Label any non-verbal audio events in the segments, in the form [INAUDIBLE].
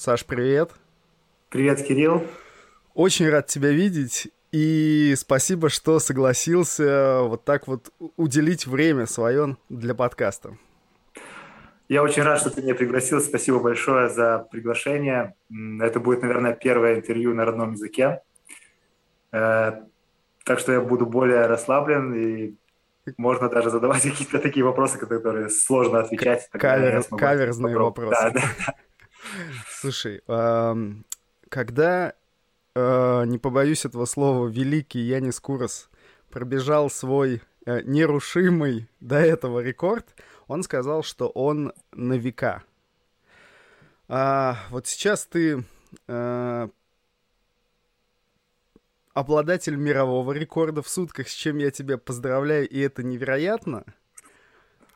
Саш, привет. Привет, Кирилл. Очень рад тебя видеть. И спасибо, что согласился вот так вот уделить время свое для подкаста. Я очень рад, что ты меня пригласил. Спасибо большое за приглашение. Это будет, наверное, первое интервью на родном языке. Э, так что я буду более расслаблен и можно даже задавать [LAUGHS] какие-то такие вопросы, которые сложно отвечать. Кавер, каверзные вопросы. Да, да. Слушай, когда, э, не побоюсь этого слова, великий Янис Курос пробежал свой э, нерушимый до этого рекорд, он сказал, что он на века. А, вот сейчас ты а, обладатель мирового рекорда в сутках, с чем я тебя поздравляю, и это невероятно.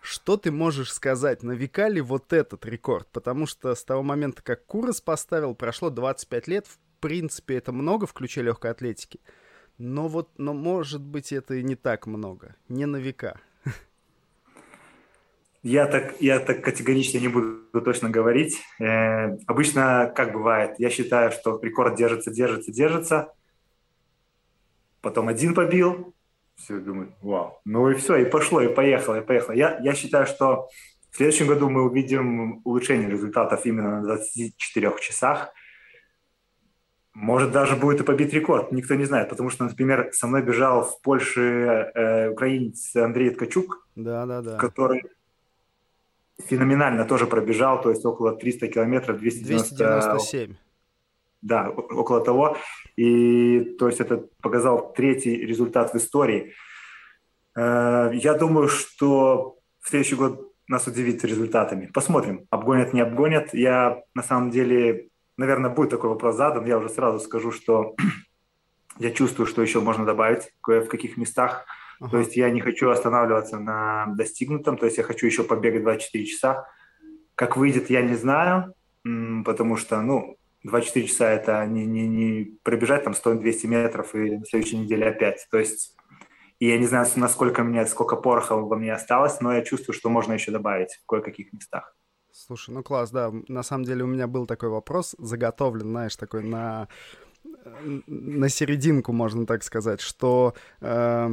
Что ты можешь сказать, на века ли вот этот рекорд? Потому что с того момента, как Курос поставил, прошло 25 лет. В принципе, это много, включая легкой атлетики. Но вот, но может быть, это и не так много. Не на века. Я так, я так категорично не буду точно говорить. Э, обычно как бывает, я считаю, что рекорд держится, держится, держится. Потом один побил, все думают, вау. Ну и все, и пошло, и поехало, и поехало. Я, я считаю, что в следующем году мы увидим улучшение результатов именно на 24 часах. Может, даже будет и побит рекорд, никто не знает, потому что, например, со мной бежал в Польше э, украинец Андрей Ткачук, да, да, да. который феноменально тоже пробежал, то есть около 300 километров, 290... 297. Да, около того. И то есть это показал третий результат в истории. Э, я думаю, что в следующий год нас удивит результатами. Посмотрим, обгонят, не обгонят. Я на самом деле, наверное, будет такой вопрос задан. Я уже сразу скажу, что [CLEARS THROAT] я чувствую, что еще можно добавить в каких местах. Ага. То есть я не хочу останавливаться на достигнутом, то есть я хочу еще побегать 24 часа. Как выйдет, я не знаю, потому что, ну, 24 часа это не, не, не пробежать там 100-200 метров и на следующей неделе опять. То есть и я не знаю, насколько мне, сколько пороха во мне осталось, но я чувствую, что можно еще добавить в кое-каких местах. Слушай, ну класс, да. На самом деле у меня был такой вопрос заготовлен, знаешь, такой на на серединку, можно так сказать, что э,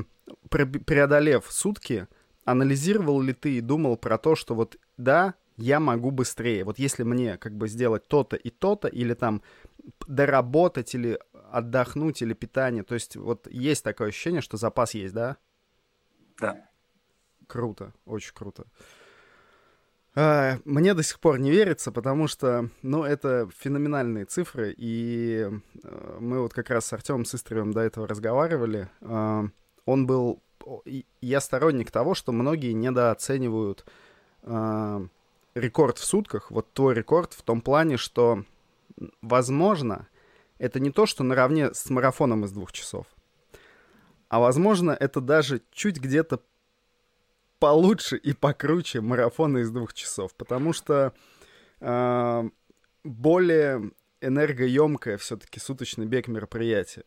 преодолев сутки, анализировал ли ты и думал про то, что вот да, я могу быстрее. Вот если мне как бы сделать то-то и то-то, или там доработать, или отдохнуть, или питание, то есть вот есть такое ощущение, что запас есть, да? Да. Круто, очень круто. А, мне до сих пор не верится, потому что, ну, это феноменальные цифры, и э, мы вот как раз с Артемом Сыстревым до этого разговаривали. А, он был... Я сторонник того, что многие недооценивают а, рекорд в сутках, вот твой рекорд в том плане, что, возможно, это не то, что наравне с марафоном из двух часов, а, возможно, это даже чуть где-то получше и покруче марафона из двух часов, потому что э, более энергоемкое все-таки суточный бег мероприятие.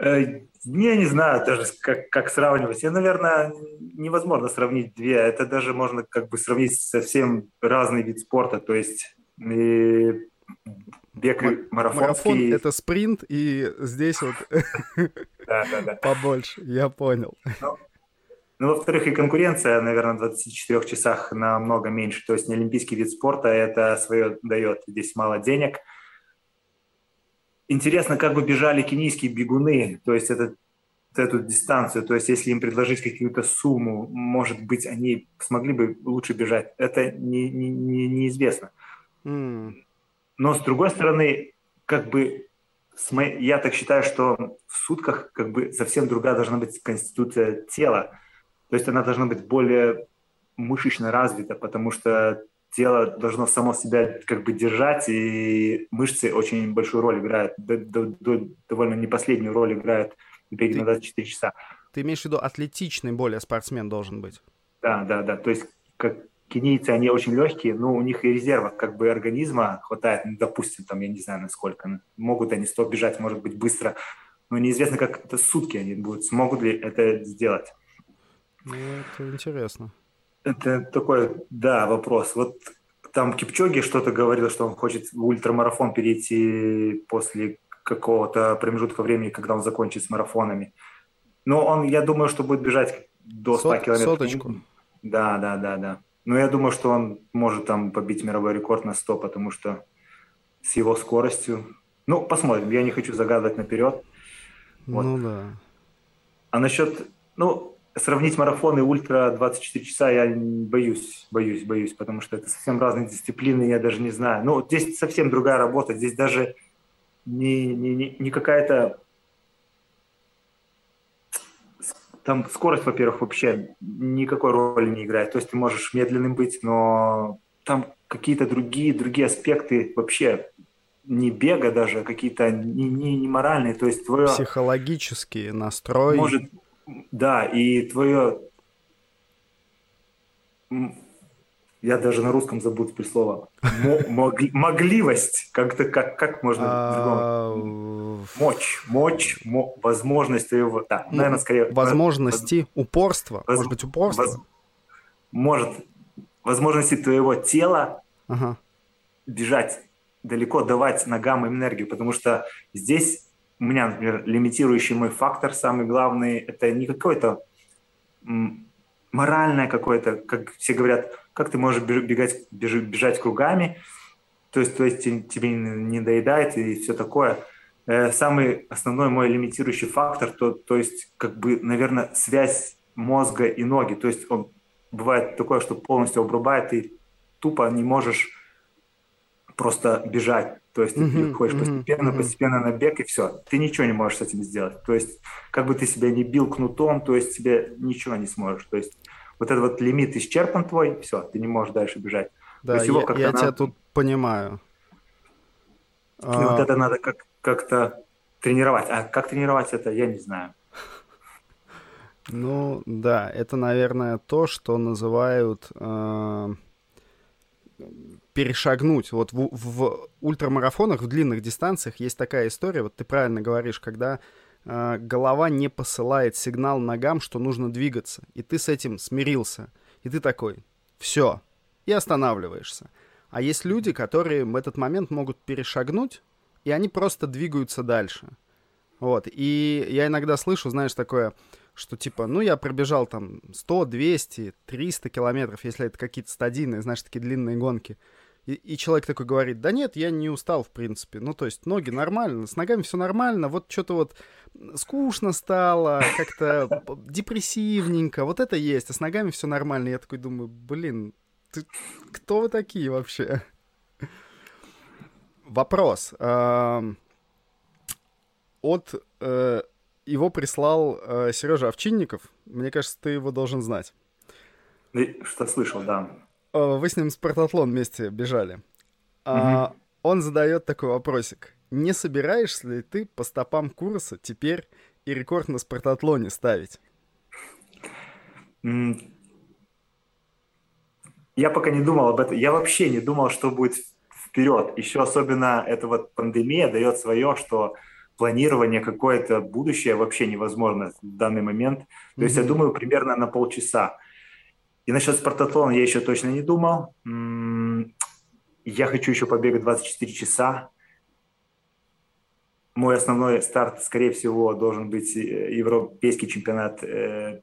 Э, я не знаю даже, как, как сравнивать. Я, наверное, невозможно сравнить две. Это даже можно как бы сравнить совсем разный вид спорта. То есть и бег марафонский... Марафон — это спринт, и здесь вот [LAUGHS] побольше. Я понял. Ну, ну, во-вторых, и конкуренция, наверное, в 24 часах намного меньше. То есть не олимпийский вид спорта, это свое дает. Здесь мало денег — Интересно, как бы бежали кенийские бегуны, то есть это, эту дистанцию, то есть если им предложить какую-то сумму, может быть, они смогли бы лучше бежать. Это не, не, не, неизвестно. Mm. Но с другой стороны, как бы я так считаю, что в сутках как бы совсем другая должна быть конституция тела. То есть она должна быть более мышечно развита, потому что тело должно само себя как бы держать, и мышцы очень большую роль играют, довольно не последнюю роль играют в беге на 24 часа. Ты имеешь в виду атлетичный более спортсмен должен быть? Да, да, да. То есть как кенийцы, они очень легкие, но у них и резерва как бы организма хватает, ну, допустим, там, я не знаю, насколько. Могут они 100 бежать, может быть, быстро, но неизвестно, как это сутки они будут, смогут ли это сделать. Ну, это интересно. Это такой, да, вопрос. Вот там Кипчоги что-то говорил, что он хочет в ультрамарафон перейти после какого-то промежутка времени, когда он закончит с марафонами. Но он, я думаю, что будет бежать до 100 Сот, километров. Соточку. Да, да, да, да. Но я думаю, что он может там побить мировой рекорд на 100, потому что с его скоростью... Ну, посмотрим. Я не хочу загадывать наперед. Вот. Ну да. А насчет... Ну, сравнить марафон и ультра 24 часа я боюсь, боюсь, боюсь, потому что это совсем разные дисциплины, я даже не знаю. Ну, здесь совсем другая работа. Здесь даже не, не, не, какая-то там скорость, во-первых, вообще никакой роли не играет. То есть ты можешь медленным быть, но там какие-то другие, другие аспекты вообще не бега даже, а какие-то не, не, не моральные. То есть твое... Психологический настрой. Может, да, и твое я даже на русском забыл теперь слово. Могливость. Как-то как, как можно а, Мочь, мочь, возможность твоего... Да, ну, наверное, скорее... Возможности, упорство. Может быть, упорство? Может. Возможности твоего тела бежать далеко, давать ногам энергию, потому что здесь у меня, например, лимитирующий мой фактор, самый главный, это не какой-то моральное какое-то, как все говорят, как ты можешь бегать, бежать кругами, то есть, то есть тебе не доедает и все такое. Э, самый основной мой лимитирующий фактор, то, то есть, как бы, наверное, связь мозга и ноги. То есть он бывает такое, что полностью обрубает, и тупо не можешь просто бежать. То есть mm-hmm, ты ходишь постепенно, mm-hmm. постепенно на бег, и все. Ты ничего не можешь с этим сделать. То есть как бы ты себя не бил кнутом, то есть тебе ничего не сможешь. То есть вот этот вот лимит исчерпан твой, все, ты не можешь дальше бежать. Да, есть, я, я тебя тут понимаю. И а... вот это надо как- как-то тренировать. А как тренировать это, я не знаю. Ну, да, это, наверное, то, что называют э, перешагнуть. Вот в, в ультрамарафонах, в длинных дистанциях есть такая история, вот ты правильно говоришь, когда э, голова не посылает сигнал ногам, что нужно двигаться, и ты с этим смирился, и ты такой, все, и останавливаешься. А есть люди, которые в этот момент могут перешагнуть, и они просто двигаются дальше. Вот, и я иногда слышу, знаешь, такое, что типа, ну, я пробежал там 100, 200, 300 километров, если это какие-то стадийные, знаешь, такие длинные гонки. И, и человек такой говорит, да нет, я не устал, в принципе. Ну, то есть ноги нормально, с ногами все нормально, вот что-то вот скучно стало, как-то депрессивненько, вот это есть, а с ногами все нормально. Я такой думаю, блин, ты, кто вы такие вообще? Вопрос. От э, его прислал э, Сережа Овчинников. Мне кажется, ты его должен знать. Что слышал, да. Э, вы с ним спартатлон вместе бежали. Угу. Он задает такой вопросик. Не собираешься ли ты по стопам курса теперь и рекорд на спартатлоне ставить? Я пока не думал об этом. Я вообще не думал, что будет вперед. Еще особенно эта вот пандемия дает свое, что планирование какое-то будущее вообще невозможно в данный момент. То mm-hmm. есть я думаю примерно на полчаса. И насчет спартатлона я еще точно не думал. Я хочу еще побегать 24 часа. Мой основной старт, скорее всего, должен быть э, европейский чемпионат 24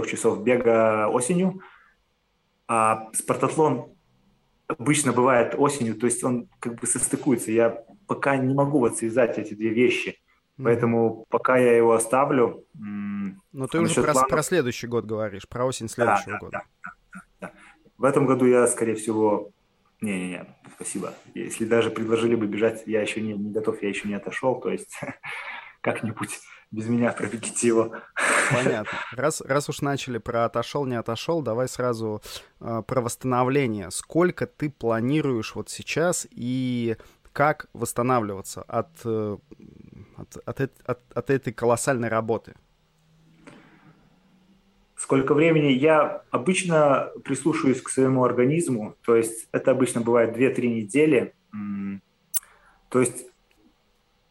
э, часов бега осенью. А спартатлон обычно бывает осенью, то есть он как бы состыкуется. Я пока не могу вот связать эти две вещи. Поэтому пока я его оставлю... Но ты уже про, планов... про следующий год говоришь, про осень следующего да, года. Да, да, да. В этом году я, скорее всего... Не-не-не, спасибо. Если даже предложили бы бежать, я еще не, не готов, я еще не отошел, то есть [LAUGHS] как-нибудь без меня пробегите его. Понятно. Раз, раз уж начали про отошел, не отошел, давай сразу э, про восстановление. Сколько ты планируешь вот сейчас и как восстанавливаться от, э, от, от, от, от этой колоссальной работы? Сколько времени? Я обычно прислушиваюсь к своему организму, то есть это обычно бывает 2-3 недели. То есть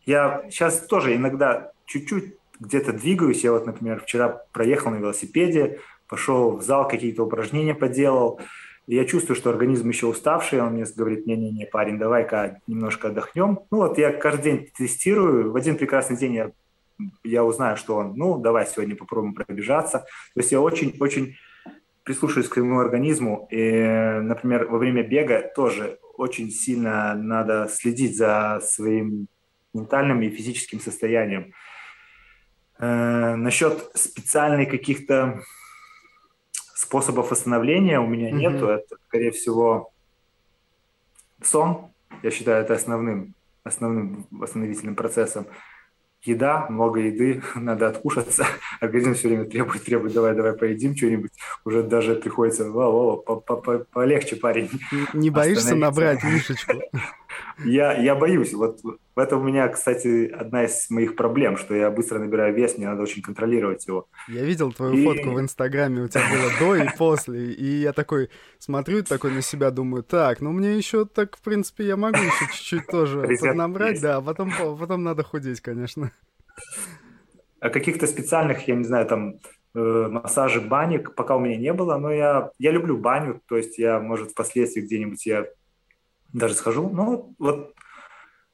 я сейчас тоже иногда чуть-чуть где-то двигаюсь. Я вот, например, вчера проехал на велосипеде, пошел в зал, какие-то упражнения поделал. Я чувствую, что организм еще уставший, он мне говорит, не-не-не, парень, давай-ка немножко отдохнем. Ну вот я каждый день тестирую, в один прекрасный день я, я узнаю, что он, ну давай сегодня попробуем пробежаться. То есть я очень-очень прислушиваюсь к своему организму. И, например, во время бега тоже очень сильно надо следить за своим ментальным и физическим состоянием. Э, насчет специальных каких-то способов восстановления у меня mm-hmm. нету. Это, скорее всего, сон. Я считаю это основным, основным восстановительным процессом еда, много еды, [LAUGHS] надо откушаться. [LAUGHS] Организм все время требует, требует, давай, давай поедим что-нибудь. Уже даже приходится, вау, вау, полегче, парень. Не боишься набрать лишечку? [LAUGHS] Я, я боюсь. Вот в этом у меня, кстати, одна из моих проблем, что я быстро набираю вес, мне надо очень контролировать его. Я видел твою и... фотку в Инстаграме, у тебя было до и после, и я такой смотрю такой на себя, думаю, так, ну мне еще так, в принципе, я могу еще чуть-чуть тоже поднабрать, да, а потом, потом надо худеть, конечно. А каких-то специальных, я не знаю, там, э, массажи, баник пока у меня не было, но я, я люблю баню, то есть я, может, впоследствии где-нибудь я даже схожу, ну, вот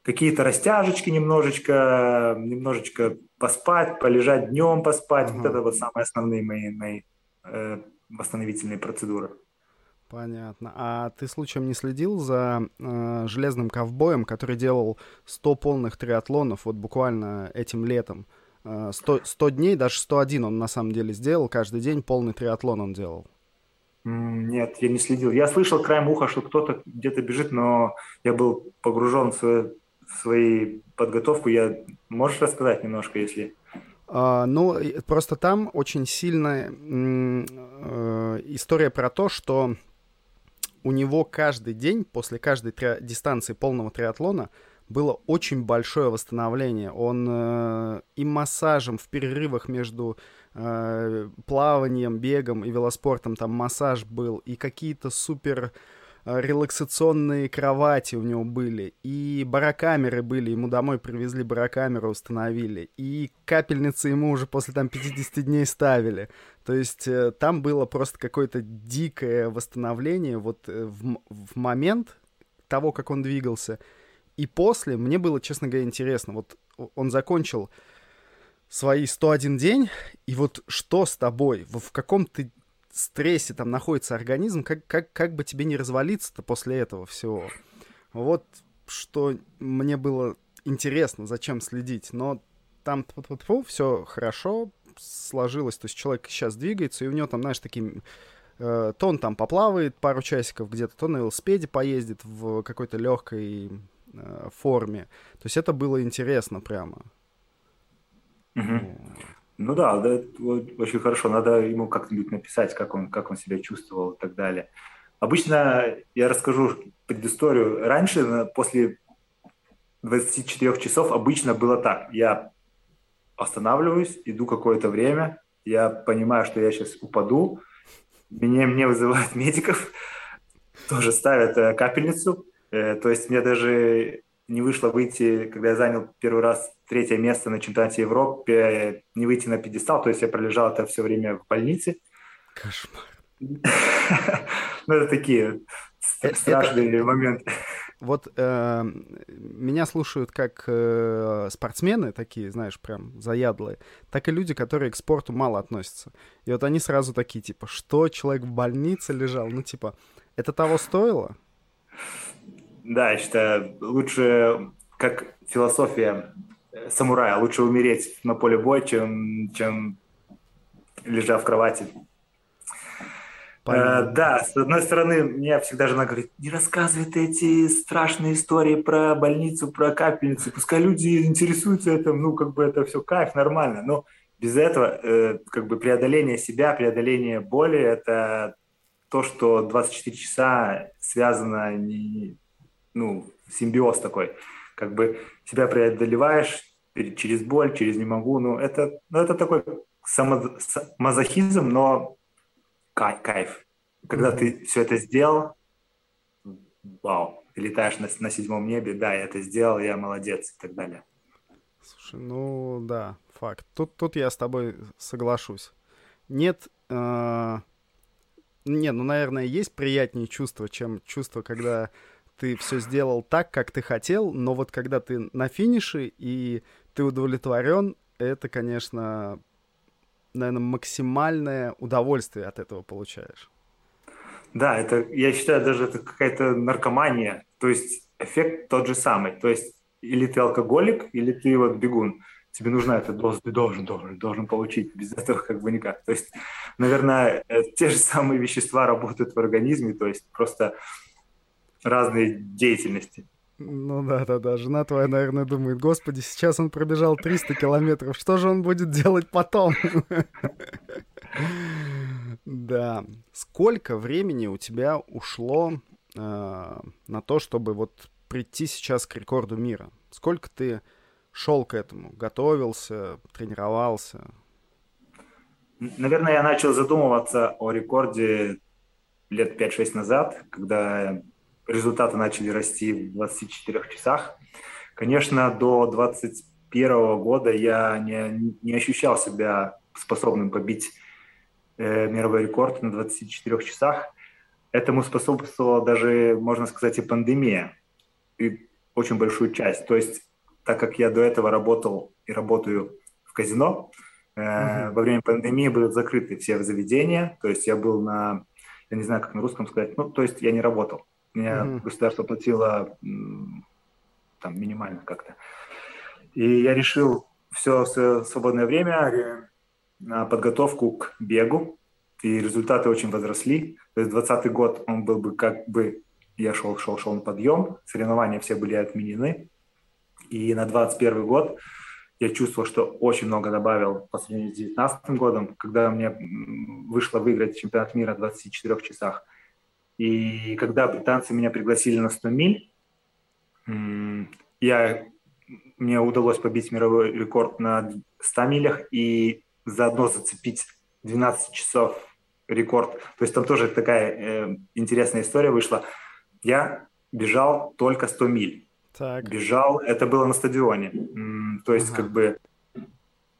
какие-то растяжечки немножечко, немножечко поспать, полежать днем, поспать. Ага. Вот это вот самые основные мои, мои э, восстановительные процедуры. Понятно. А ты случаем не следил за э, железным ковбоем, который делал 100 полных триатлонов вот буквально этим летом? Э, 100, 100 дней, даже 101 он на самом деле сделал, каждый день полный триатлон он делал. Нет, я не следил. Я слышал краем уха, что кто-то где-то бежит, но я был погружен в свою, в свою подготовку. Я... Можешь рассказать немножко, если... Uh, ну, просто там очень сильная uh, история про то, что у него каждый день после каждой три... дистанции полного триатлона было очень большое восстановление. Он uh, и массажем в перерывах между э, плаванием, бегом и велоспортом, там массаж был, и какие-то супер э, релаксационные кровати у него были, и барокамеры были, ему домой привезли барокамеру, установили, и капельницы ему уже после там 50 дней ставили. То есть э, там было просто какое-то дикое восстановление вот в, в момент того, как он двигался. И после мне было, честно говоря, интересно. Вот он закончил свои 101 день, и вот что с тобой, в каком ты стрессе там находится организм, как, как, как бы тебе не развалиться-то после этого всего. Вот что мне было интересно, зачем следить. Но там все хорошо сложилось. То есть человек сейчас двигается, и у него там, знаешь, такие... Э, то он там поплавает пару часиков где-то, то на велосипеде поездит в какой-то легкой э, форме. То есть это было интересно прямо. Угу. Ну да, да, очень хорошо. Надо ему как-нибудь написать, как он, как он себя чувствовал и так далее. Обычно я расскажу предысторию. Раньше, после 24 часов, обычно было так. Я останавливаюсь, иду какое-то время, я понимаю, что я сейчас упаду, меня, мне вызывают [LAUGHS] медиков, тоже ставят э, капельницу. Э, то есть мне даже не вышло выйти, когда я занял первый раз третье место на чемпионате Европы, не выйти на пьедестал, то есть я пролежал это все время в больнице. Кошмар. [LAUGHS] Ну, это такие э, страшные моменты. Вот э, меня слушают как э, спортсмены, такие, знаешь, прям заядлые, так и люди, которые к спорту мало относятся. И вот они сразу такие, типа, что человек в больнице лежал? Ну, типа, это того стоило? Да, я считаю, лучше, как философия самурая, лучше умереть на поле боя, чем, чем лежа в кровати. Э, да, с одной стороны, мне всегда жена говорит, не рассказывай ты эти страшные истории про больницу, про капельницы, пускай люди интересуются этим, ну, как бы это все кайф, нормально, но без этого, э, как бы преодоление себя, преодоление боли, это то, что 24 часа связано не, ну, симбиоз такой. Как бы себя преодолеваешь через боль, через не могу. Ну, это, ну, это такой само, мазохизм, но кайф. кайф. Когда mm-hmm. ты все это сделал, вау, ты летаешь на, на седьмом небе, да, я это сделал, я молодец и так далее. Слушай, ну да, факт. Тут, тут я с тобой соглашусь. Нет э, Не, ну, наверное, есть приятнее чувство, чем чувство, когда ты все сделал так, как ты хотел, но вот когда ты на финише и ты удовлетворен, это, конечно, наверное, максимальное удовольствие от этого получаешь. Да, это, я считаю, даже это какая-то наркомания. То есть эффект тот же самый. То есть или ты алкоголик, или ты вот бегун. Тебе нужна эта доза, ты должен, должен, должен получить. Без этого как бы никак. То есть, наверное, э, те же самые вещества работают в организме, то есть просто разные деятельности. Ну да, да, да. Жена твоя, наверное, думает, господи, сейчас он пробежал 300 километров, что же он будет делать потом? [LAUGHS] Да. Сколько времени у тебя ушло э, на то, чтобы вот прийти сейчас к рекорду мира? Сколько ты шел к этому, готовился, тренировался? Наверное, я начал задумываться о рекорде лет 5-6 назад, когда результаты начали расти в 24 часах. Конечно, до 2021 года я не, не ощущал себя способным побить э, мировой рекорд на 24 часах. Этому способствовала даже, можно сказать, и пандемия, и очень большую часть. То есть, так как я до этого работал и работаю в казино, э, mm-hmm. во время пандемии были закрыты все заведения, то есть я был на, я не знаю, как на русском сказать, ну, то есть я не работал. Мне mm-hmm. государство платило там минимально как-то. И я решил все свободное время на подготовку к бегу, и результаты очень возросли. То есть 2020 год он был бы как бы, я шел, шел, шел на подъем, соревнования все были отменены. И на 2021 год я чувствовал, что очень много добавил по сравнению с 2019 годом, когда мне вышло выиграть чемпионат мира в 24 часах. И когда британцы меня пригласили на 100 миль, я, мне удалось побить мировой рекорд на 100 милях и заодно зацепить 12 часов рекорд. То есть там тоже такая э, интересная история вышла. Я бежал только 100 миль. Так. Бежал, это было на стадионе. То есть ага. как бы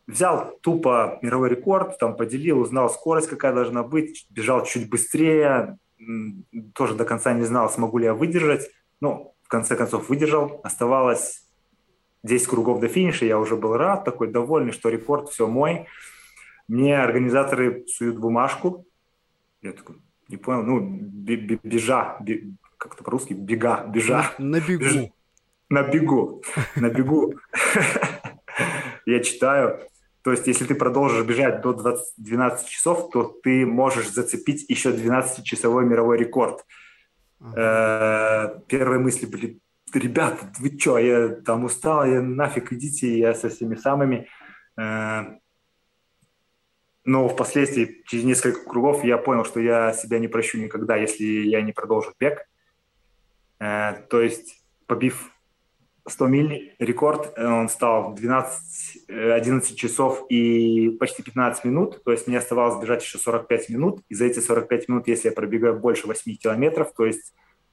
взял тупо мировой рекорд, там поделил, узнал скорость, какая должна быть, бежал чуть быстрее, тоже до конца не знал, смогу ли я выдержать. Ну, в конце концов выдержал. Оставалось 10 кругов до финиша, я уже был рад, такой довольный, что рекорд все мой. Мне организаторы суют бумажку. Я такой, не понял, ну, бежа, как-то по-русски, бега, бежа. На, на бегу. на бегу, на бегу. [LAUGHS] Я читаю, то есть, если ты продолжишь бежать до 20, 12 часов, то ты можешь зацепить еще 12-часовой мировой рекорд. Uh-huh. Первые мысли были, ребята, вы что, я там устал, я нафиг идите, я со всеми самыми. Э, но впоследствии, через несколько кругов, я понял, что я себя не прощу никогда, если я не продолжу бег. Э, то есть, побив 100 миль рекорд, э, он стал 12, 11 э, часов и почти 15 минут, то есть мне оставалось бежать еще 45 минут, и за эти 45 минут, если я пробегаю больше 8 километров, то есть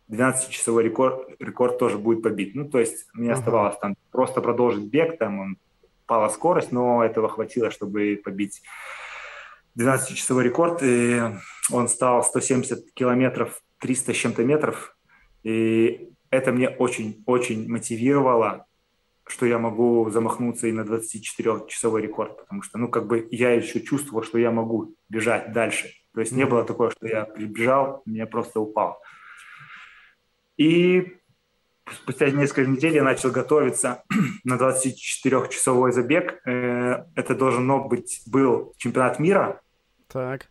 12-часовой рекорд, рекорд тоже будет побит. Ну, то есть мне uh-huh. оставалось там просто продолжить бег, там он пала скорость, но этого хватило, чтобы побить 12-часовой рекорд, и он стал 170 километров, 300 с чем-то метров, и это мне очень-очень мотивировало, что я могу замахнуться и на 24-часовой рекорд, потому что, ну, как бы я еще чувствовал, что я могу бежать дальше. То есть не было такого, что я прибежал, меня просто упал. И спустя несколько недель я начал готовиться [CLEARS THROAT] на 24-часовой забег. Э, это должно быть был чемпионат мира так.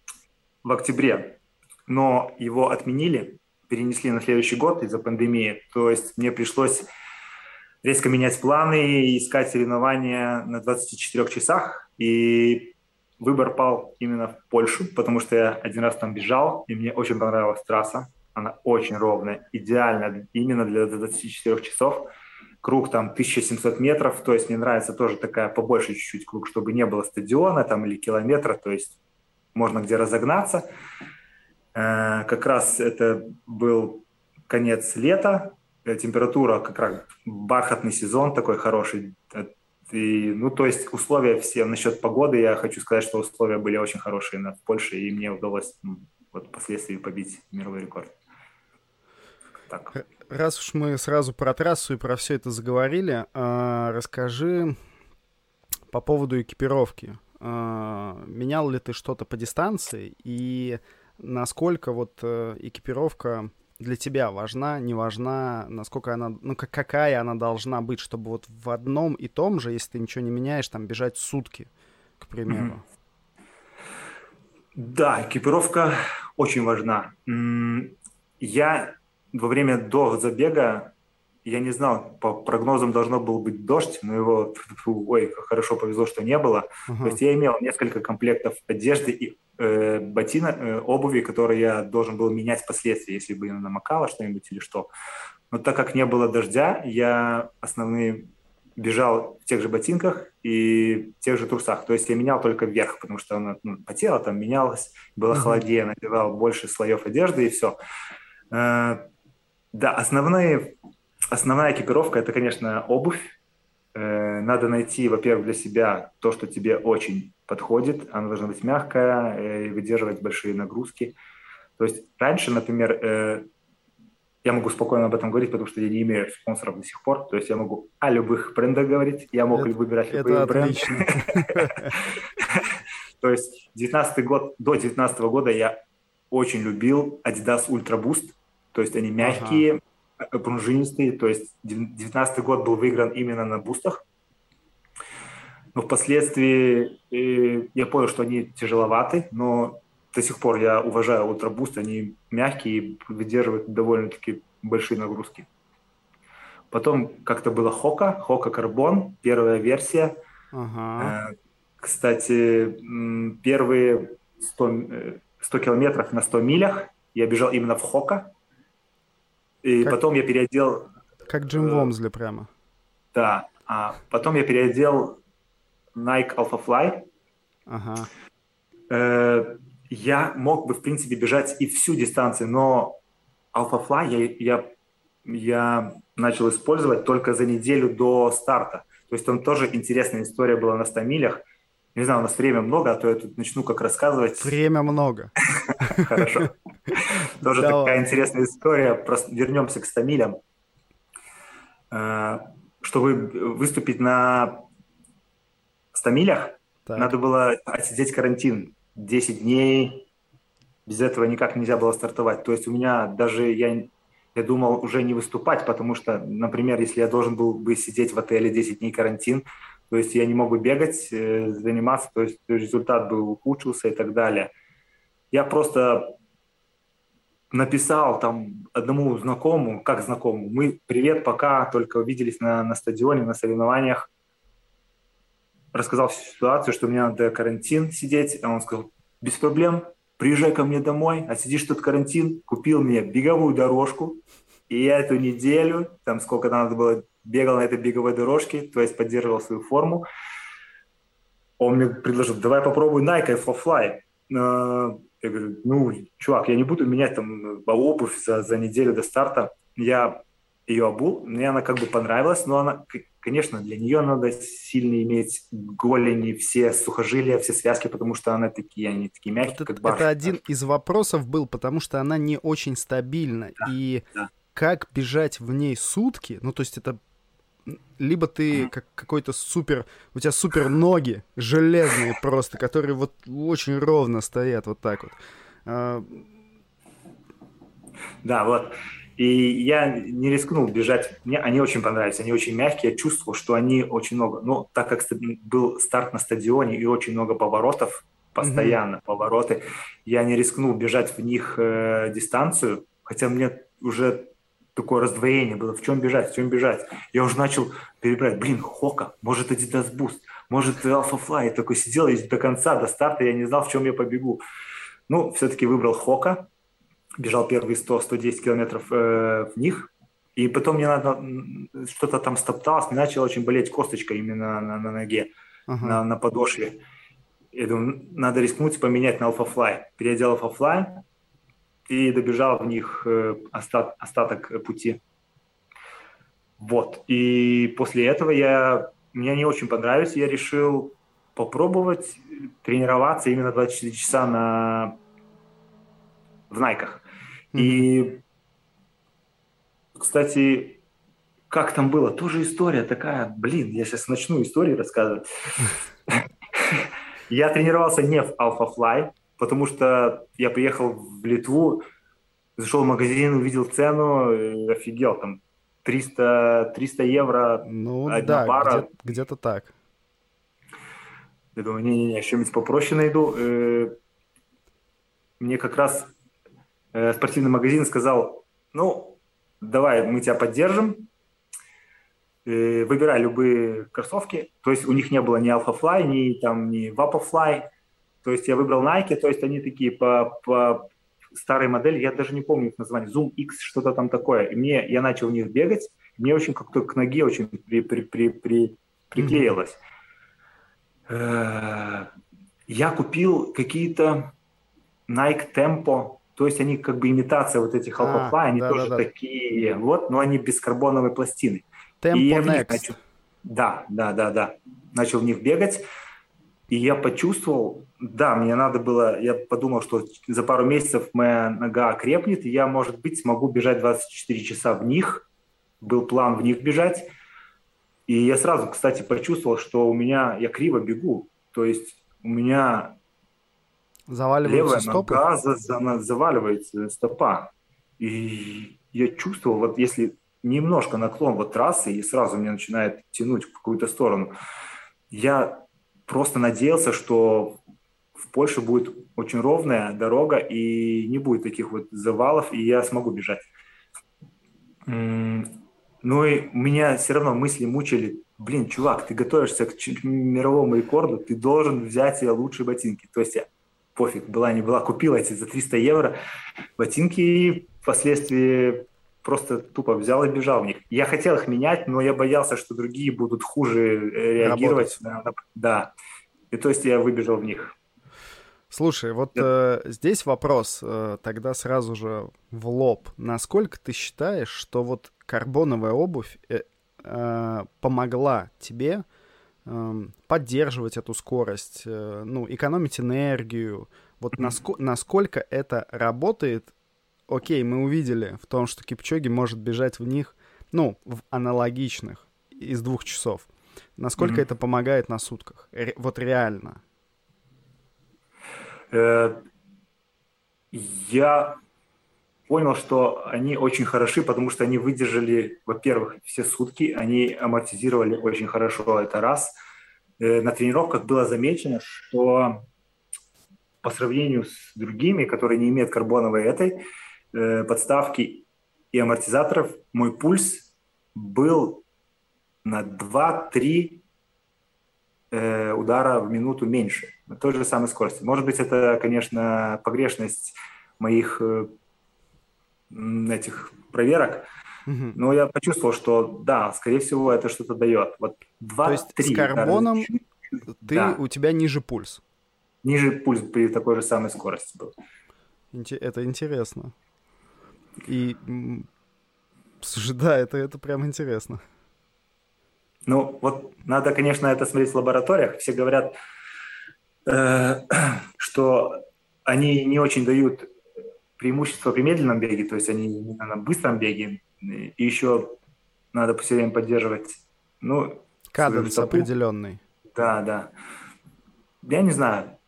в октябре, но его отменили перенесли на следующий год из-за пандемии. То есть мне пришлось резко менять планы и искать соревнования на 24 часах. И выбор пал именно в Польшу, потому что я один раз там бежал, и мне очень понравилась трасса. Она очень ровная, идеально именно для 24 часов. Круг там 1700 метров, то есть мне нравится тоже такая побольше чуть-чуть круг, чтобы не было стадиона там или километра, то есть можно где разогнаться. Э, как раз это был конец лета, э, температура как раз бархатный сезон такой хороший. Э, и, ну, то есть условия все насчет погоды, я хочу сказать, что условия были очень хорошие на, Польше, и мне удалось вот впоследствии побить мировой рекорд. Так. Раз уж мы сразу про трассу и про все это заговорили, э, расскажи по поводу экипировки. Э, менял ли ты что-то по дистанции и насколько вот э, экипировка для тебя важна, не важна, насколько она, ну как, какая она должна быть, чтобы вот в одном и том же, если ты ничего не меняешь, там бежать сутки, к примеру. Да, экипировка очень важна. Я во время до забега я не знал, по прогнозам должно был быть дождь, но его, ой, хорошо повезло, что не было. Uh-huh. То есть я имел несколько комплектов одежды и э, ботина, э, обуви, которые я должен был менять впоследствии, если бы намокало что-нибудь или что. Но так как не было дождя, я основные бежал в тех же ботинках и в тех же трусах. То есть я менял только вверх, потому что она ну, потела, там менялась, было uh-huh. холоднее, надевал больше слоев одежды и все. Э, да, основные, основная экипировка – это, конечно, обувь. Э, надо найти, во-первых, для себя то, что тебе очень подходит. Она должна быть мягкая э, и выдерживать большие нагрузки. То есть раньше, например, э, я могу спокойно об этом говорить, потому что я не имею спонсоров до сих пор. То есть я могу о любых брендах говорить, я мог это, выбирать любые бренды. [LAUGHS] То есть 19 год, до 19 года я очень любил Adidas Ultra Boost. То есть они мягкие, ага. пружинистые. То есть 19 год был выигран именно на бустах. Но впоследствии э, я понял, что они тяжеловаты, но до сих пор я уважаю ультрабуст, они мягкие и выдерживают довольно-таки большие нагрузки. Потом как-то было Хока, Хока Карбон, первая версия. Ага. Э, кстати, первые 100, 100 э, километров на 100 милях я бежал именно в Хока. И как, потом я переодел... Как Джим э, Вомсли прямо. Да. А потом я переодел Nike Alpha Fly. Ага. Э, я мог бы, в принципе, бежать и всю дистанцию, но Alpha Fly я, я, я начал использовать только за неделю до старта. То есть там тоже интересная история была на 100 милях. Не знаю, у нас время много, а то я тут начну как рассказывать. Время много. [LAUGHS] Хорошо. Тоже такая интересная история. Вернемся к 100 милям. Э, чтобы выступить на 100 милях, надо было отсидеть карантин 10 дней. Без этого никак нельзя было стартовать. То есть у меня даже, я, я думал уже не выступать, потому что, например, если я должен был бы сидеть в отеле 10 дней карантин, то есть я не мог бы бегать, э, заниматься, то есть результат бы ухудшился и так далее. Я просто написал там одному знакомому, как знакомому, мы привет, пока, только увиделись на, на стадионе, на соревнованиях, рассказал всю ситуацию, что мне надо карантин сидеть, а он сказал, без проблем, приезжай ко мне домой, а сидишь тут карантин, купил мне беговую дорожку, и я эту неделю, там сколько надо было, бегал на этой беговой дорожке, то есть поддерживал свою форму. Он мне предложил, давай попробуй Nike Fly. А, я говорю, ну, чувак, я не буду менять там обувь за, за неделю до старта. Я ее обул, мне она как бы понравилась, но она, конечно, для нее надо сильно иметь голени, все сухожилия, все связки, потому что она такие, они такие мягкие, вот как барс. Это один из вопросов был, потому что она не очень стабильна, да, и да. как бежать в ней сутки, ну, то есть это либо ты как какой-то супер, у тебя супер ноги железные просто, которые вот очень ровно стоят вот так вот. А, да, вот. И я не рискнул бежать. Мне они очень понравились, они очень мягкие. Я чувствовал, что они очень много. Ну, так как был старт на стадионе и очень много поворотов, постоянно mm-hmm. повороты, я не рискнул бежать в них э, дистанцию, хотя мне уже такое раздвоение было, в чем бежать, в чем бежать. Я уже начал перебирать, блин, Хока, может Adidas Boost, может Alpha Fly. Я такой сидел и до конца, до старта я не знал, в чем я побегу. Ну, все-таки выбрал Хока, бежал первые 100-110 километров э, в них, и потом мне надо что-то там стопталось, мне начала очень болеть косточка именно на, на ноге, uh-huh. на, на подошве. Я думаю, надо рискнуть поменять на Alpha Fly. Переодел Alpha Fly, и добежал в них э, остат, остаток пути. Вот. И после этого я, мне не очень понравилось, я решил попробовать тренироваться именно 24 часа на в Найках. Mm-hmm. И, кстати, как там было? Тоже история такая, блин, я сейчас начну историю рассказывать. [LAUGHS] Я тренировался не в Alpha Fly, потому что я приехал в Литву, зашел в магазин, увидел цену, офигел, там 300, 300 евро ну, одна да, пара. Где- где-то так. Я думаю, не-не-не, что-нибудь попроще найду. Э, мне как раз э, спортивный магазин сказал, ну, давай, мы тебя поддержим, э, выбирай любые кроссовки. То есть у них не было ни Alpha Fly, ни там, ни Vaporfly. То есть я выбрал Nike, то есть они такие по, по старой модели, я даже не помню их название, Zoom X, что-то там такое. И мне, я начал в них бегать, мне очень как-то к ноге очень при, при, при, при, приклеилось. Mm-hmm. Я купил какие-то Nike Tempo, то есть они как бы имитация вот этих Alpha а, они да, тоже да, да. такие, вот, но они без карбоновой пластины. Tempo и я Next. Начал, да, да, да, да. Начал в них бегать. И я почувствовал, да, мне надо было, я подумал, что за пару месяцев моя нога крепнет, и я, может быть, смогу бежать 24 часа в них. Был план в них бежать. И я сразу, кстати, почувствовал, что у меня, я криво бегу. То есть у меня левая стопы? нога за, за, заваливается стопа. И я чувствовал, вот если немножко наклон вот трассы, и сразу меня начинает тянуть в какую-то сторону, я просто надеялся, что в Польше будет очень ровная дорога и не будет таких вот завалов, и я смогу бежать. Ну и меня все равно мысли мучили, блин, чувак, ты готовишься к мировому рекорду, ты должен взять себе лучшие ботинки. То есть я пофиг, была не была, купил эти за 300 евро ботинки и впоследствии просто тупо взял и бежал в них. Я хотел их менять, но я боялся, что другие будут хуже э, реагировать. На, да. И то есть я выбежал в них. Слушай, вот э, здесь вопрос э, тогда сразу же в лоб. Насколько ты считаешь, что вот карбоновая обувь э, э, помогла тебе э, поддерживать эту скорость, э, ну, экономить энергию? Вот наско- насколько это работает окей, мы увидели в том, что Кипчоги может бежать в них, ну, в аналогичных из двух часов. Насколько mm-hmm. это помогает на сутках? Ре- вот реально. Э, я понял, что они очень хороши, потому что они выдержали, во-первых, все сутки, они амортизировали очень хорошо, это раз. Э, на тренировках было замечено, что по сравнению с другими, которые не имеют карбоновой этой, э, подставки и амортизаторов мой пульс был на 2-3 э, удара в минуту меньше, на той же самой скорости. Может быть, это, конечно, погрешность моих э, этих проверок, угу. но я почувствовал, что да, скорее всего, это что-то дает. Вот 2 То есть с карбоном ты, да. у тебя ниже пульс? Ниже пульс при такой же самой скорости был. Это интересно. И, слушай, да, это, это прям интересно. Ну, вот надо, конечно, это смотреть в лабораториях. Все говорят, э, [CLEARS THROAT] что они не очень дают преимущество при медленном беге, то есть они не на быстром беге. И еще надо все время поддерживать, ну... Каденс определенный. Да, да. Я не знаю.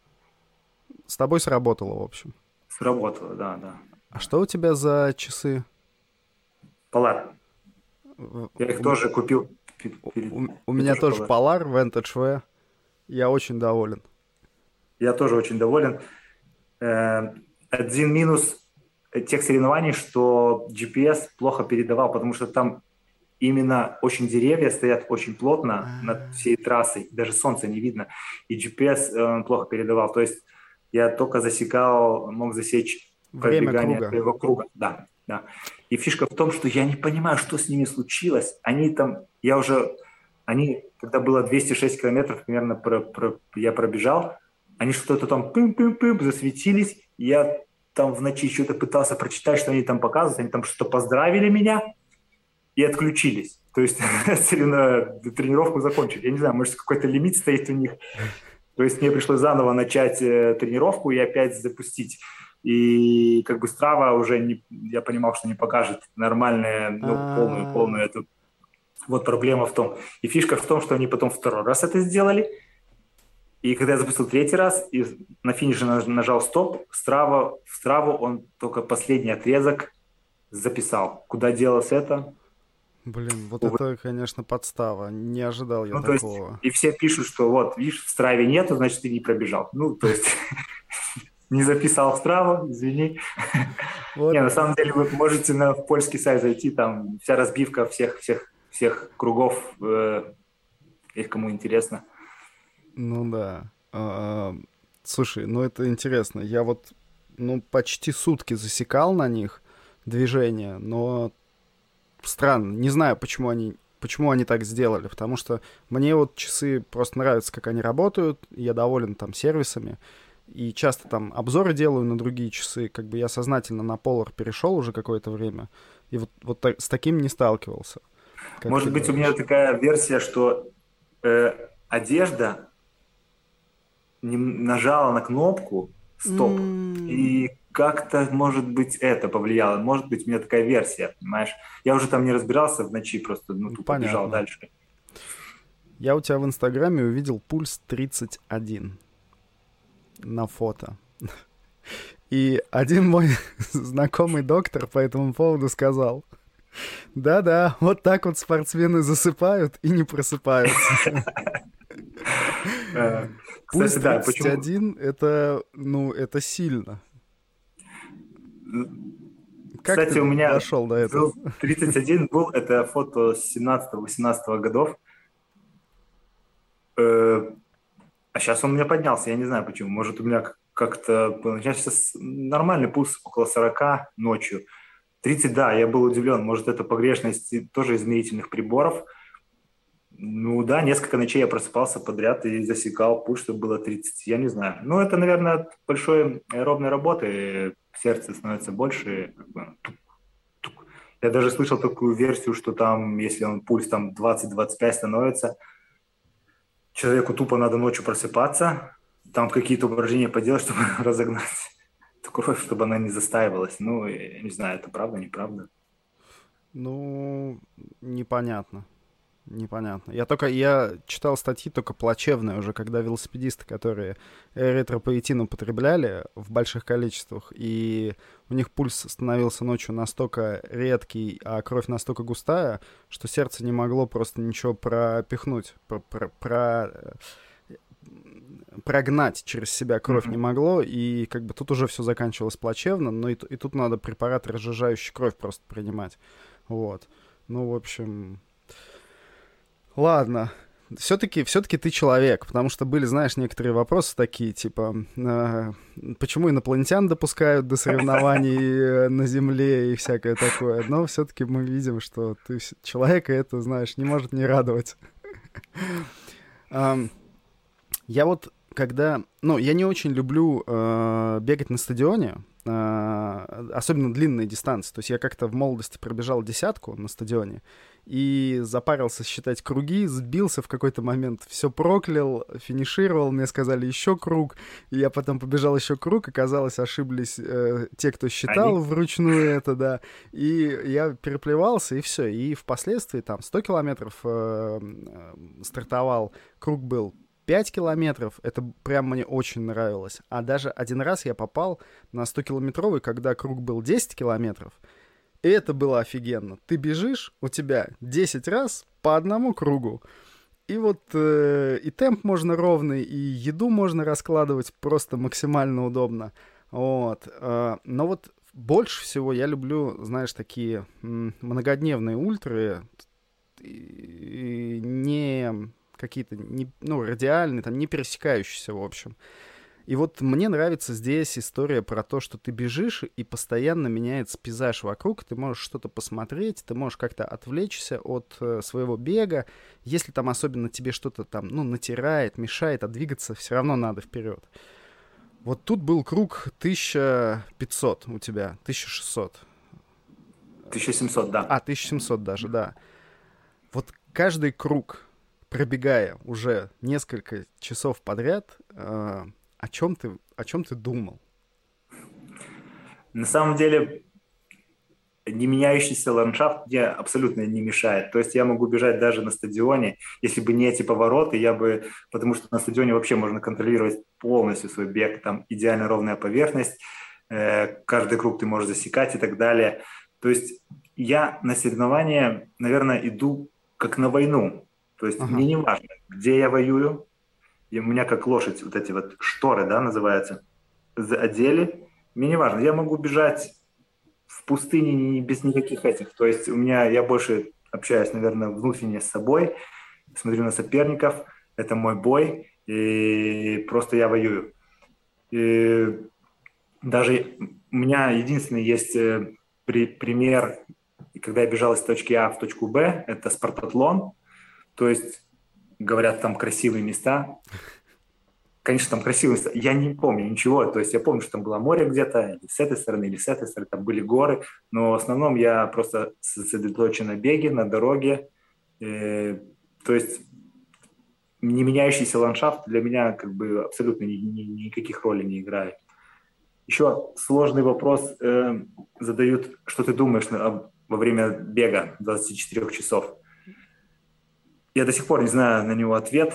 С тобой сработало, в общем. Сработало, да, да. А что у тебя за часы? Polar. Я их у... тоже купил. У, у меня тоже Polar, Vantage V. Я очень доволен. Я тоже очень доволен. Э, один минус тех соревнований, что GPS плохо передавал, потому что там именно очень деревья стоят очень плотно А-а-а. над всей трассой, даже солнца не видно, и GPS э, он плохо передавал. То есть я только засекал, мог засечь Время круга. своего круга. Да, да. И фишка в том, что я не понимаю, что с ними случилось. Они там, я уже, они, когда было 206 километров примерно про, про, я пробежал, они что-то там пым-пым-пым засветились. Я там в ночи что-то пытался прочитать, что они там показывают. Они там что-то поздравили меня и отключились. То есть [LAUGHS] тренировку закончили. Я не знаю, может, какой-то лимит стоит у них. То есть мне пришлось заново начать э, тренировку и опять запустить. И как бы Страва уже, не, я понимал, что не покажет нормальную, ну, полную, полную эту. Вот проблема в том. И фишка в том, что они потом второй раз это сделали, и когда я запустил третий раз, и на финише нажал стоп, Страва, в Страву он только последний отрезок записал. Куда делось это? Блин, вот Увы. это, конечно, подстава. Не ожидал я ну, такого. есть, и все пишут, что вот, видишь, в Страве нету, значит, ты не пробежал. Ну, то есть, [LAUGHS] не записал Страву, извини. Не, на самом деле, вы можете на польский сайт зайти, там вся разбивка всех, всех, всех кругов, э, их кому интересно. Ну да. А, слушай, ну это интересно. Я вот, ну, почти сутки засекал на них движение, но странно. Не знаю, почему они, почему они так сделали, потому что мне вот часы просто нравятся, как они работают, я доволен там сервисами, и часто там обзоры делаю на другие часы, как бы я сознательно на Polar перешел уже какое-то время, и вот, вот так, с таким не сталкивался. Может быть, говоришь. у меня такая версия, что э, одежда не нажала на кнопку стоп, mm. и как-то, может быть, это повлияло. Может быть, у меня такая версия, понимаешь? Я уже там не разбирался в ночи, просто ну, тупо Понятно. бежал дальше. Я у тебя в Инстаграме увидел пульс 31 на фото. И один мой [LAUGHS] знакомый доктор по этому поводу сказал, да-да, вот так вот спортсмены засыпают и не просыпаются. Э, Пульс 31 это, ну, это сильно. Как Кстати, у меня дошел до этого? 31 был, это фото с 17-18 годов. А сейчас он у меня поднялся, я не знаю почему. Может, у меня как-то... Сейчас нормальный пульс около 40 ночью. 30, да, я был удивлен. Может, это погрешность тоже измерительных приборов. Ну да, несколько ночей я просыпался подряд и засекал пульс, чтобы было 30. Я не знаю. Ну, это, наверное, от большой аэробной работы сердце становится больше. Как бы, тук, тук. Я даже слышал такую версию, что там, если он пульс там 20-25 становится, человеку тупо надо ночью просыпаться, там какие-то упражнения поделать, [LAUGHS] чтобы разогнать кровь, чтобы она не застаивалась. Ну, я не знаю, это правда, неправда. Ну, непонятно. Непонятно. Я только я читал статьи только плачевные уже, когда велосипедисты, которые эритропоэтин употребляли в больших количествах, и у них пульс становился ночью настолько редкий, а кровь настолько густая, что сердце не могло просто ничего пропихнуть, про, про, про прогнать через себя кровь mm-hmm. не могло, и как бы тут уже все заканчивалось плачевно, но и, и тут надо препарат, разжижающий кровь просто принимать. Вот. Ну, в общем, Ладно. Все-таки все ты человек, потому что были, знаешь, некоторые вопросы такие, типа, э, почему инопланетян допускают до соревнований э, на Земле и всякое такое. Но все-таки мы видим, что ты человека это, знаешь, не может не радовать. Я вот когда... Ну, я не очень люблю э, бегать на стадионе, особенно длинные дистанции. То есть я как-то в молодости пробежал десятку на стадионе, и запарился считать круги, сбился в какой-то момент, все проклял, финишировал, мне сказали еще круг, и я потом побежал еще круг, оказалось, ошиблись э, те, кто считал Они... вручную это, да, и я переплевался, и все, и впоследствии там 100 километров э, э, стартовал, круг был 5 километров, это прям мне очень нравилось, а даже один раз я попал на 100-километровый, когда круг был 10 километров, и это было офигенно. Ты бежишь, у тебя 10 раз по одному кругу. И вот э, и темп можно ровный, и еду можно раскладывать просто максимально удобно. Вот. Э, но вот больше всего я люблю, знаешь, такие многодневные ультры, и не какие-то, не, ну, радиальные, там, не пересекающиеся, в общем. И вот мне нравится здесь история про то, что ты бежишь, и постоянно меняется пейзаж вокруг, ты можешь что-то посмотреть, ты можешь как-то отвлечься от э, своего бега. Если там особенно тебе что-то там, ну, натирает, мешает, а двигаться все равно надо вперед. Вот тут был круг 1500 у тебя, 1600. 1700, да. А, 1700 даже, да. Вот каждый круг, пробегая уже несколько часов подряд, э, о чем ты, о чем ты думал? На самом деле, не меняющийся ландшафт мне абсолютно не мешает. То есть я могу бежать даже на стадионе, если бы не эти повороты, я бы, потому что на стадионе вообще можно контролировать полностью свой бег, там идеально ровная поверхность, э, каждый круг ты можешь засекать и так далее. То есть я на соревнования, наверное, иду как на войну. То есть ага. мне не важно, где я воюю, и у меня как лошадь, вот эти вот шторы, да, называются, одели, мне не важно, я могу бежать в пустыне без никаких этих. То есть у меня, я больше общаюсь, наверное, внутренне с собой, смотрю на соперников, это мой бой, и просто я воюю. И даже у меня единственный есть э, при, пример, когда я бежал из точки А в точку Б, это спартатлон, то есть говорят там красивые места, конечно, там красивые места. Я не помню ничего. То есть я помню, что там было море где-то, с этой стороны, или с этой стороны, там были горы. Но в основном я просто сосредоточен на беге, на дороге. Э, то есть не меняющийся ландшафт для меня как бы абсолютно ни, ни, никаких ролей не играет. Еще сложный вопрос э, задают, что ты думаешь на, во время бега 24 часов. Я до сих пор не знаю на него ответ.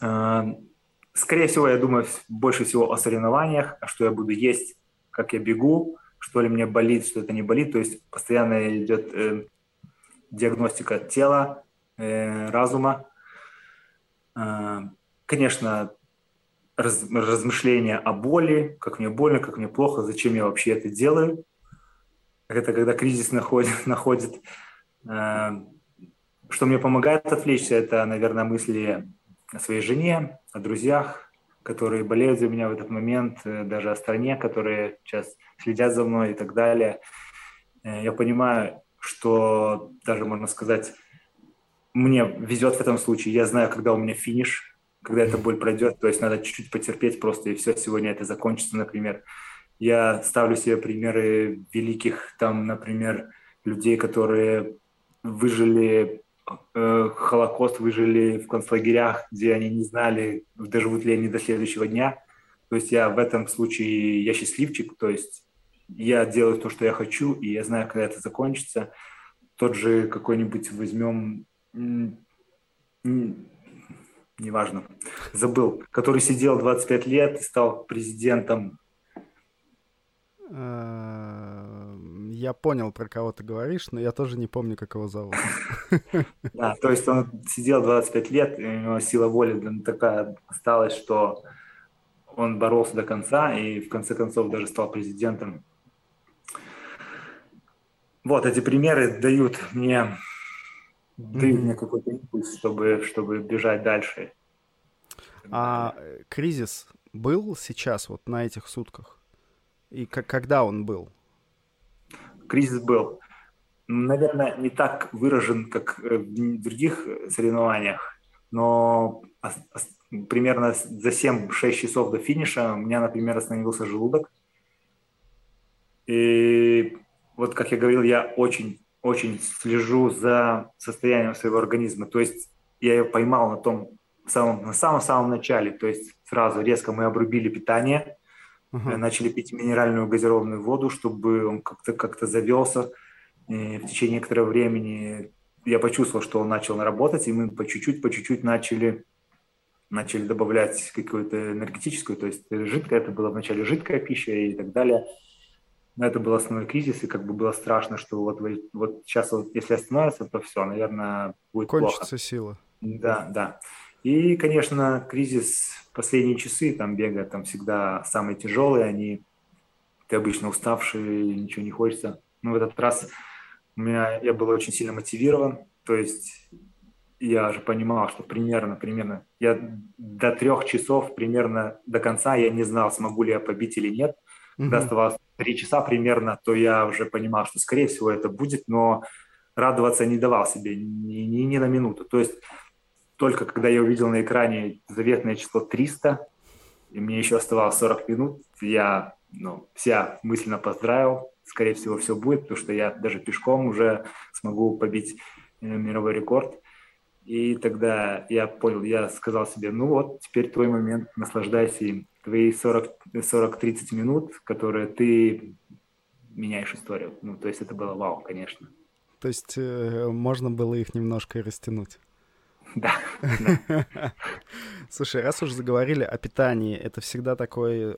Э, [CLEARS THROAT] скорее всего, я думаю больше всего о соревнованиях, а что я буду есть, как я бегу, что ли мне болит, что это не болит. То есть постоянно идет э, диагностика тела, э, разума. Э, конечно, раз, размышления о боли, как мне больно, как мне плохо, зачем я вообще это делаю. Это когда кризис находит, [LAUGHS] находит э, что мне помогает отвлечься, это, наверное, мысли о своей жене, о друзьях, которые болеют за меня в этот момент, э, даже о стране, которые сейчас следят за мной и так далее. Э, я понимаю, что даже, можно сказать, мне везет в этом случае. Я знаю, когда у меня финиш, когда эта боль пройдет, то есть надо чуть-чуть потерпеть просто, и все, сегодня это закончится, например. Я ставлю себе примеры великих, там, например, людей, которые выжили Холокост выжили в концлагерях, где они не знали, доживут ли они до следующего дня. То есть я в этом случае, я счастливчик, то есть я делаю то, что я хочу, и я знаю, когда это закончится. Тот же какой-нибудь возьмем, неважно, забыл, который сидел 25 лет и стал президентом. Я понял, про кого ты говоришь, но я тоже не помню, как его зовут. [LAUGHS] Да, то есть он сидел 25 лет, и у него сила воли такая осталась, что он боролся до конца и в конце концов даже стал президентом. Вот эти примеры дают мне дают мне какой-то импульс, чтобы, чтобы бежать дальше. А э, кризис был сейчас, вот на этих сутках? И когда он был? Кризис был. Наверное, не так выражен, как в других соревнованиях, но примерно за 7-6 часов до финиша у меня, например, остановился желудок. И вот, как я говорил, я очень, очень слежу за состоянием своего организма. То есть я ее поймал на том самом, на самом-самом начале. То есть сразу резко мы обрубили питание, uh-huh. начали пить минеральную газированную воду, чтобы он как-то как завелся. И в течение некоторого времени я почувствовал, что он начал работать, и мы по чуть-чуть, по чуть-чуть начали начали добавлять какую-то энергетическую, то есть жидкая, это была вначале жидкая пища и так далее. Но это был основной кризис, и как бы было страшно, что вот, вот сейчас вот если остановится, то все, наверное, будет Кончится плохо. Сила. Да, да. И, конечно, кризис последние часы там бега там всегда самые тяжелые, они ты обычно уставший, ничего не хочется. Но в этот раз у меня я был очень сильно мотивирован, то есть я же понимал, что примерно, примерно, я до трех часов примерно до конца я не знал, смогу ли я побить или нет. Mm-hmm. Когда оставалось три часа примерно, то я уже понимал, что скорее всего это будет, но радоваться не давал себе ни, ни, ни на минуту. То есть только когда я увидел на экране заветное число 300, и мне еще оставалось 40 минут, я ну, вся мысленно поздравил. Скорее всего, все будет, потому что я даже пешком уже смогу побить э, мировой рекорд. И тогда я понял, я сказал себе, ну вот, теперь твой момент, наслаждайся им. твои 40-30 минут, которые ты меняешь историю. Ну, то есть это было вау, конечно. То есть э, можно было их немножко растянуть. Да. [LAUGHS] Слушай, раз уж заговорили о питании, это всегда такой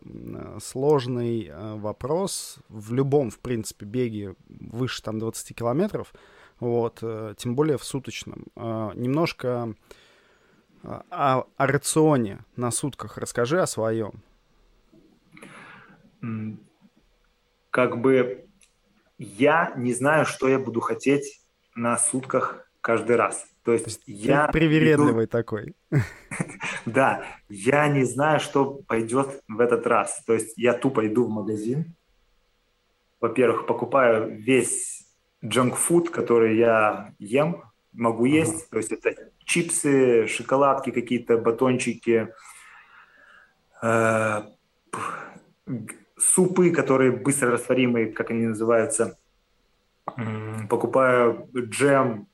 сложный э, вопрос в любом, в принципе, беге выше там 20 километров, вот, э, тем более в суточном. Э, немножко о, о рационе на сутках расскажи о своем. Как бы я не знаю, что я буду хотеть на сутках каждый раз. То есть, То есть я... Привередливый иду... такой. [LAUGHS] Да, я не знаю, что пойдет в этот раз. То есть я тупо иду в магазин. Во-первых, покупаю весь джанк-фуд, который я ем, могу есть. То есть это чипсы, шоколадки какие-то, батончики, э, супы, которые быстро растворимые, как они называются. Покупаю джем,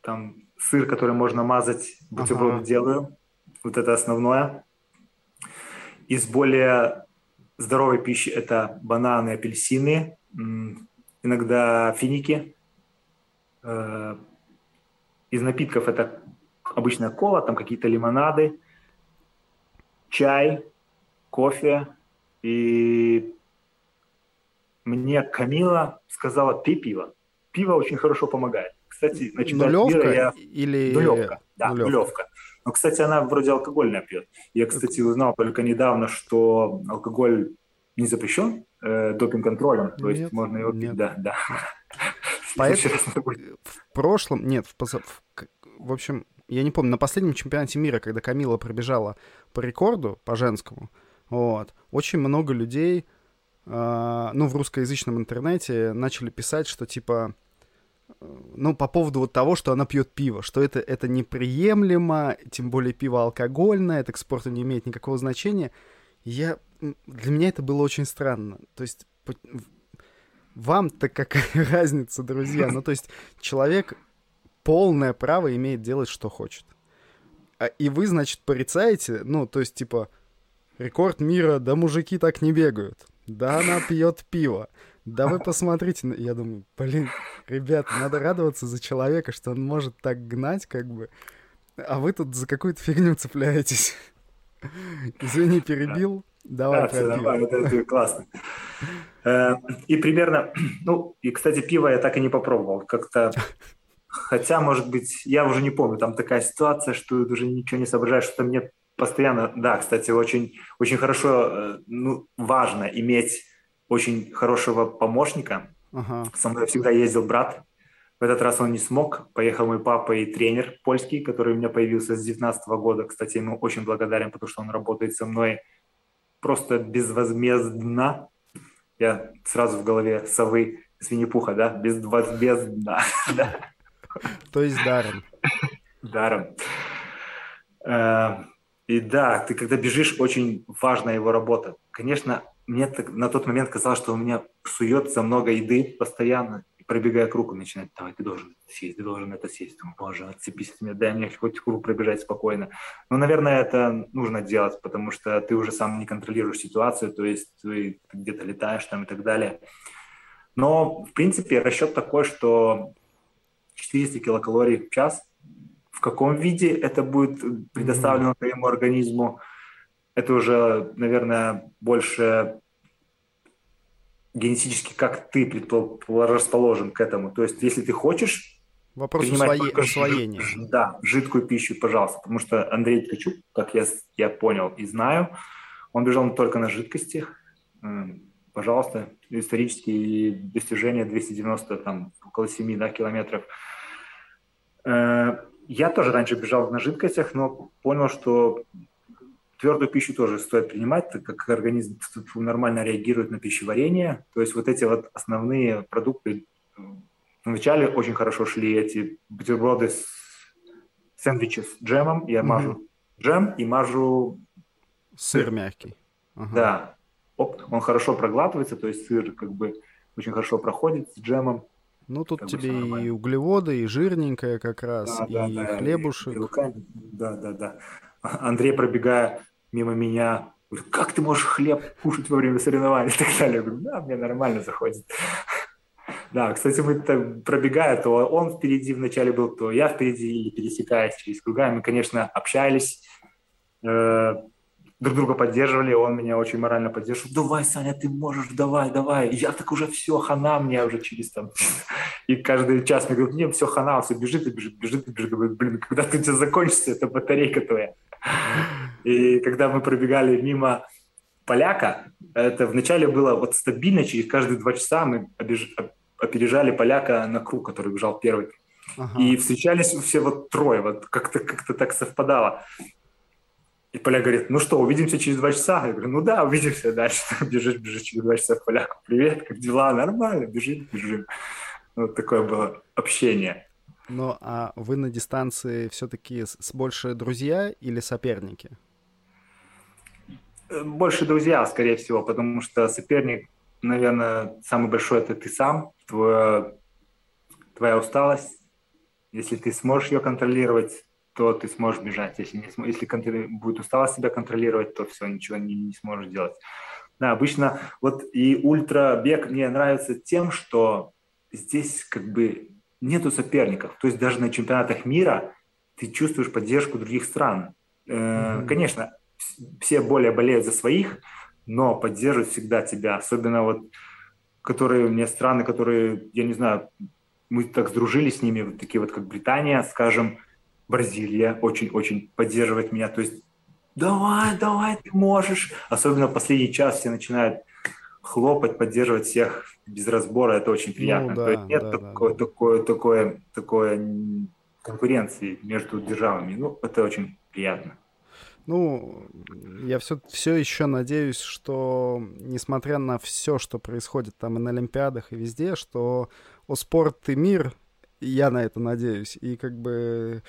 там сыр, который можно мазать, бутерброд ага. делаю. Вот это основное. Из более здоровой пищи это бананы, апельсины, иногда финики. Э, из напитков это обычная кола, там какие-то лимонады, чай, кофе. И мне Камила сказала, пей пиво. Пиво очень хорошо помогает кстати, на чемпионате мира я... или... Нулевка, да, нулевка. нулевка. Но, кстати, она вроде алкогольная пьет. Я, кстати, узнал только недавно, что алкоголь не запрещен э, допинг-контролем, то нет, есть можно его пить, нет. да, да. [LAUGHS] Поэтому в прошлом, нет, в, поза... в общем, я не помню, на последнем чемпионате мира, когда Камила пробежала по рекорду, по женскому, вот, очень много людей, э, ну, в русскоязычном интернете начали писать, что, типа, ну, по поводу вот того, что она пьет пиво, что это, это неприемлемо, тем более пиво алкогольное, это к спорту не имеет никакого значения. Я, для меня это было очень странно. То есть вам-то какая [LAUGHS] разница, друзья? Ну, то есть человек полное право имеет делать, что хочет. А, и вы, значит, порицаете, ну, то есть, типа, рекорд мира, да мужики так не бегают. Да она пьет пиво. Да вы посмотрите, я думаю, блин, ребята, надо радоваться за человека, что он может так гнать, как бы, а вы тут за какую-то фигню цепляетесь. Извини, перебил. Давай, да, давай, это, это классно. Э, и примерно, [CLEARS THROAT] ну, и, кстати, пиво я так и не попробовал. Как-то, хотя, может быть, я уже не помню, там такая ситуация, что уже ничего не соображаешь, что мне постоянно, да, кстати, очень, очень хорошо, э, ну, важно иметь очень хорошего помощника. Ага. Со мной всегда ездил брат. В этот раз он не смог. Поехал мой папа и тренер польский, который у меня появился с 19 года. Кстати, ему очень благодарен, потому что он работает со мной просто безвозмездно. Я сразу в голове совы с Винни-Пуха, да? Безвозмездно. [LAUGHS] То есть даром. Даром. Э, и да, ты когда бежишь, очень важна его работа. Конечно, мне так, на тот момент казалось, что у меня суется много еды постоянно, и пробегая круг, он начинает, давай, ты должен это съесть, ты должен это съесть. Думаю, боже, отцепись от меня, дай мне хоть круг пробежать спокойно. Но, наверное, это нужно делать, потому что ты уже сам не контролируешь ситуацию, то есть ты где-то летаешь там и так далее. Но, в принципе, расчет такой, что 400 килокалорий в час, в каком виде это будет предоставлено твоему организму – это уже, наверное, больше генетически, как ты расположен к этому. То есть, если ты хочешь Вопрос усвои... усвоения. Да, жидкую пищу, пожалуйста. Потому что Андрей Ткачук, как я, я понял и знаю, он бежал только на жидкостях. Пожалуйста, исторические достижения 290, там, около 7 да, километров. Э, я тоже раньше бежал на жидкостях, но понял, что Твердую пищу тоже стоит принимать, так как организм нормально реагирует на пищеварение. То есть вот эти вот основные продукты вначале очень хорошо шли эти бутерброды с сэндвичи с джемом. Я mm-hmm. мажу джем и мажу сыр, сыр мягкий. Ага. Да. Оп, он хорошо проглатывается, то есть сыр как бы очень хорошо проходит с джемом. Ну, тут тебе и углеводы, и жирненькое как раз, да, и да, хлебушек. И да, да, да. Андрей, пробегая мимо меня Говорю, как ты можешь хлеб кушать во время соревнований [LAUGHS] и так далее? Я говорю, да, мне нормально заходит. [LAUGHS] Да, кстати, мы пробегая, то он впереди вначале был, то я впереди, и пересекаясь через круга, мы, конечно, общались, э, друг друга поддерживали, он меня очень морально поддерживал. Давай, Саня, ты можешь, давай, давай. Я так уже все, хана мне уже через там. [LAUGHS] И каждый час мне говорит, не, все, хана, все, бежит и бежит, бежит и бежит. Говорю, блин, когда ты тебя закончится, это батарейка твоя. И когда мы пробегали мимо поляка, это вначале было вот стабильно, через каждые два часа мы обеж... опережали поляка на круг, который бежал первый. Ага. И встречались все вот трое, вот как-то как так совпадало. И поляк говорит, ну что, увидимся через два часа? Я говорю, ну да, увидимся дальше. [LAUGHS] Бежишь, бежишь через два часа к поляку. Привет, как дела? Нормально, бежим, бежим. Вот такое было общение. Ну, а вы на дистанции все-таки с больше друзья или соперники? Больше друзья, скорее всего, потому что соперник, наверное, самый большой это ты сам, твоя, твоя усталость. Если ты сможешь ее контролировать, то ты сможешь бежать. Если, не, если контр... будет усталость себя контролировать, то все, ничего не, не сможешь делать. Да, обычно вот и ультрабег мне нравится тем, что здесь как бы нету соперников. То есть даже на чемпионатах мира ты чувствуешь поддержку других стран. Mm-hmm. Конечно, все более болеют за своих, но поддерживают всегда тебя. Особенно вот, которые меня страны, которые, я не знаю, мы так сдружились с ними, вот такие вот, как Британия, скажем, Бразилия очень-очень поддерживает меня. То есть давай, давай, ты можешь. Особенно в последний час все начинают хлопать, поддерживать всех без разбора, это очень приятно. Ну, да, То есть нет да, такой, да. такой, такой, такой конкуренции между державами. Ну, это очень приятно. Ну, я все, все еще надеюсь, что, несмотря на все, что происходит там и на Олимпиадах, и везде, что о спорт и мир, я на это надеюсь, и как бы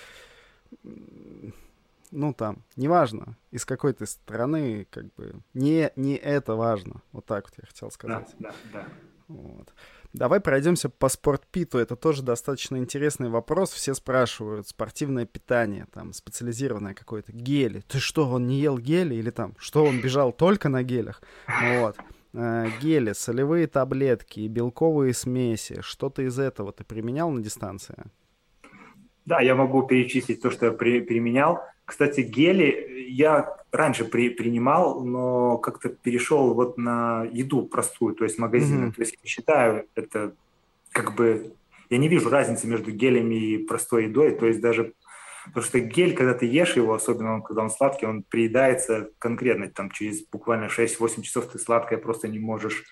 ну там, неважно, из какой ты страны, как бы, не, не это важно. Вот так вот я хотел сказать. Да, да, да. Вот. Давай пройдемся по спортпиту. Это тоже достаточно интересный вопрос. Все спрашивают, спортивное питание, там, специализированное какое-то, гели. Ты что, он не ел гели? Или там, что, он бежал только на гелях? Вот. Э, гели, солевые таблетки, белковые смеси. Что-то из этого ты применял на дистанции? Да, я могу перечислить то, что я при, применял. Кстати, гели я раньше при, принимал, но как-то перешел вот на еду простую, то есть магазины. Mm-hmm. То есть я считаю, это как бы... Я не вижу разницы между гелями и простой едой. То есть даже... Потому что гель, когда ты ешь его, особенно когда он сладкий, он приедается конкретно. Там через буквально 6-8 часов ты сладкое просто не можешь,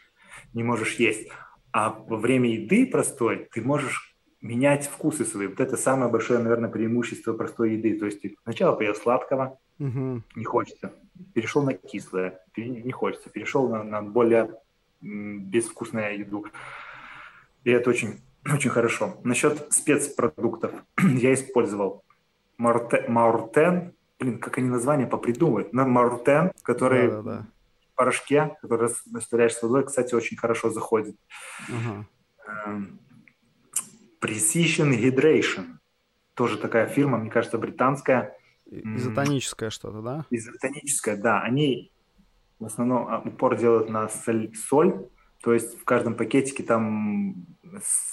не можешь есть. А во время еды простой ты можешь менять вкусы свои. Вот это самое большое, наверное, преимущество простой еды. То есть сначала поел сладкого, угу. не хочется. Перешел на кислое, не хочется. Перешел на, на более безвкусную еду. И это очень, [CLEARS THROAT] очень хорошо. Насчет спецпродуктов. [CLEARS THROAT] Я использовал Мауртен. Блин, как они название попридумывают. Мауртен, который да, да, да. в порошке, который растворяешь с водой, кстати, очень хорошо заходит. Угу. Precision Hydration. Тоже такая фирма, мне кажется, британская. Изотоническое что-то, да? Изотоническое, да. Они в основном а, упор делают на соль, соль, то есть в каждом пакетике там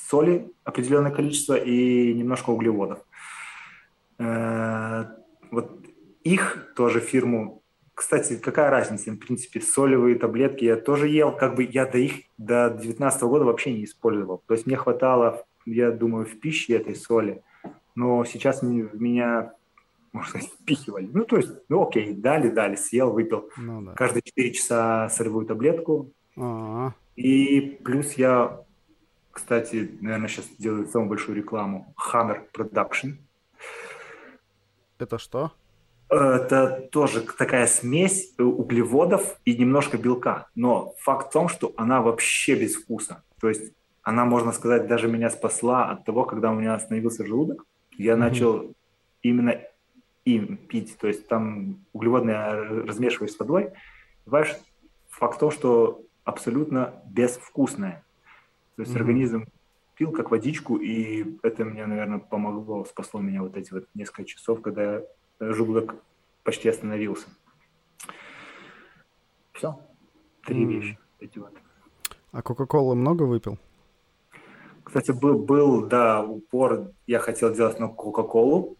соли определенное количество и немножко углеводов. Э, вот их тоже фирму кстати, какая разница? В принципе, солевые таблетки я тоже ел. Как бы я до их до 19 года вообще не использовал. То есть мне хватало я думаю, в пище этой соли. Но сейчас в меня, можно сказать, впихивали. Ну, то есть, ну окей, дали, дали, съел, выпил. Ну, да. Каждые 4 часа солевую таблетку. А-а-а. И плюс я, кстати, наверное, сейчас делаю самую большую рекламу. Hammer Production. Это что? Это тоже такая смесь углеводов и немножко белка. Но факт в том, что она вообще без вкуса. То есть она, можно сказать, даже меня спасла от того, когда у меня остановился желудок. Я mm-hmm. начал именно им пить. То есть там углеводные размешиваешь с водой. Понимаешь, факт в том, что абсолютно безвкусное. То есть mm-hmm. организм пил как водичку, и это мне, наверное, помогло, спасло меня вот эти вот несколько часов, когда желудок почти остановился. Все. Три mm. вещи. Эти вот. А Кока-Колы много выпил? Кстати, был, был, да, упор, я хотел делать на Кока-Колу,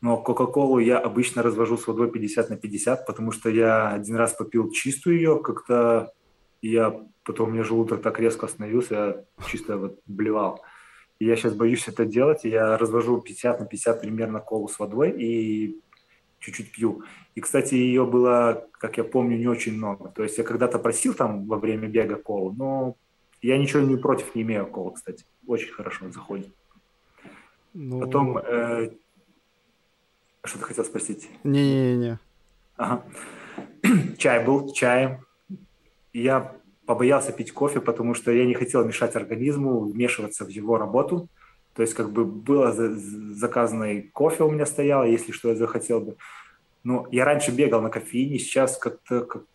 но Кока-Колу я обычно развожу с водой 50 на 50, потому что я один раз попил чистую ее, как-то я потом у меня желудок так резко остановился, я чисто вот блевал. И я сейчас боюсь это делать, я развожу 50 на 50 примерно колу с водой и чуть-чуть пью. И, кстати, ее было, как я помню, не очень много. То есть я когда-то просил там во время бега колу, но я ничего не против не имею колы, кстати. Очень хорошо заходит. Ну... Потом, э... что ты хотел спросить? Не-не-не. Ага. [CLEARS THROAT] Чай был, чаем. Я побоялся пить кофе, потому что я не хотел мешать организму, вмешиваться в его работу. То есть как бы было заказанный кофе у меня стояло, если что я захотел бы. Но я раньше бегал на кофеине, сейчас как-то как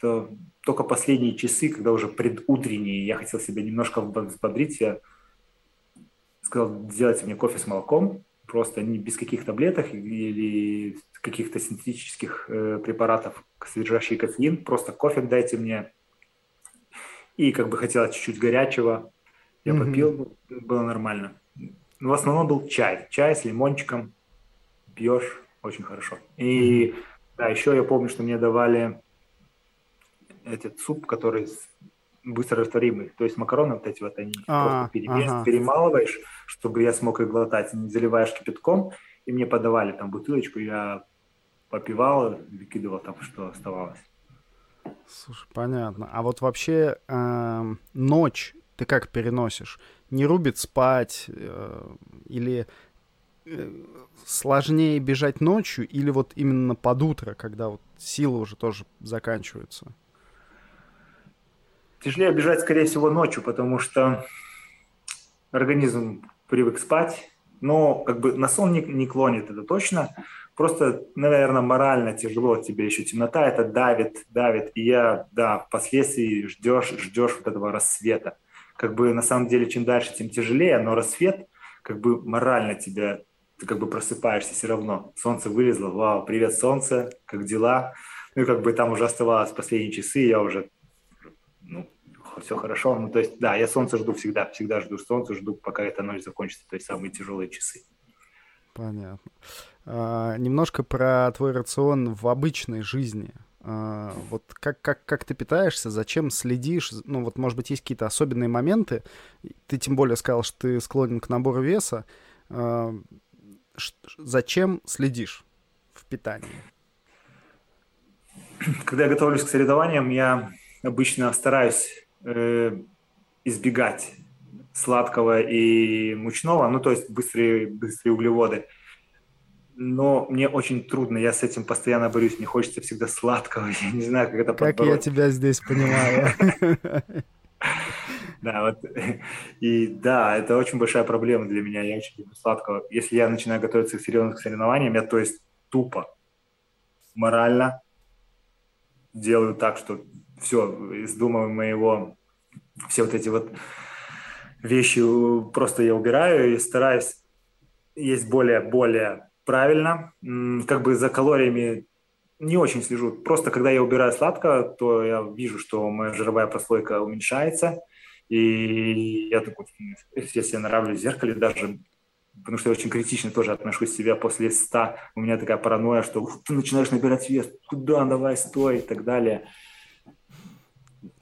только последние часы, когда уже предутренние, я хотел себя немножко взбодрить, я сказал, сделайте мне кофе с молоком, просто не без каких таблеток или каких-то синтетических э, препаратов, содержащих кофеин, просто кофе дайте мне. И как бы хотела чуть-чуть горячего, я mm-hmm. попил, было нормально. Но в основном был чай, чай с лимончиком, пьешь, очень хорошо. И mm-hmm. да, еще я помню, что мне давали этот суп, который быстро растворимый. То есть макароны вот эти вот, они а, просто перемес, ага. перемалываешь, чтобы я смог их глотать. Не заливаешь кипятком, и мне подавали там бутылочку, я попивал, выкидывал там, что оставалось. Слушай, понятно. А вот вообще э, ночь ты как переносишь? Не рубит спать э, или э, сложнее бежать ночью или вот именно под утро, когда вот силы уже тоже заканчиваются? Тяжелее бежать, скорее всего, ночью, потому что организм привык спать, но как бы на сон не, не клонит, это точно. Просто, наверное, морально тяжело тебе еще темнота, это давит, давит. И я, да, впоследствии ждешь, ждешь вот этого рассвета. Как бы на самом деле, чем дальше, тем тяжелее, но рассвет как бы морально тебя, ты как бы просыпаешься все равно. Солнце вылезло, вау, привет, солнце, как дела? Ну и как бы там уже оставалось последние часы, я уже, все хорошо. Ну, то есть, да, я солнце жду всегда, всегда жду солнце, жду, пока эта ночь закончится, то есть самые тяжелые часы. Понятно. А, немножко про твой рацион в обычной жизни. А, вот как, как, как ты питаешься, зачем следишь? Ну, вот, может быть, есть какие-то особенные моменты. Ты тем более сказал, что ты склонен к набору веса. А, зачем следишь в питании? Когда я готовлюсь к соревнованиям, я обычно стараюсь э, избегать сладкого и мучного, ну, то есть быстрые, быстрые углеводы. Но мне очень трудно, я с этим постоянно борюсь, мне хочется всегда сладкого, [LAUGHS] я не знаю, как это Как подбороть. я тебя здесь понимаю. [LAUGHS] Да, вот. И да, это очень большая проблема для меня. Я очень люблю сладкого. Если я начинаю готовиться к серьезным соревнованиям, я то есть тупо, морально делаю так, что все, из дома моего, все вот эти вот вещи просто я убираю и стараюсь есть более-более правильно. Как бы за калориями не очень слежу. Просто когда я убираю сладкое, то я вижу, что моя жировая прослойка уменьшается. И я такой, если я нравлюсь в зеркале, даже потому что я очень критично тоже отношусь к себе после 100. У меня такая паранойя, что ты начинаешь набирать вес, куда, давай, стой и так далее.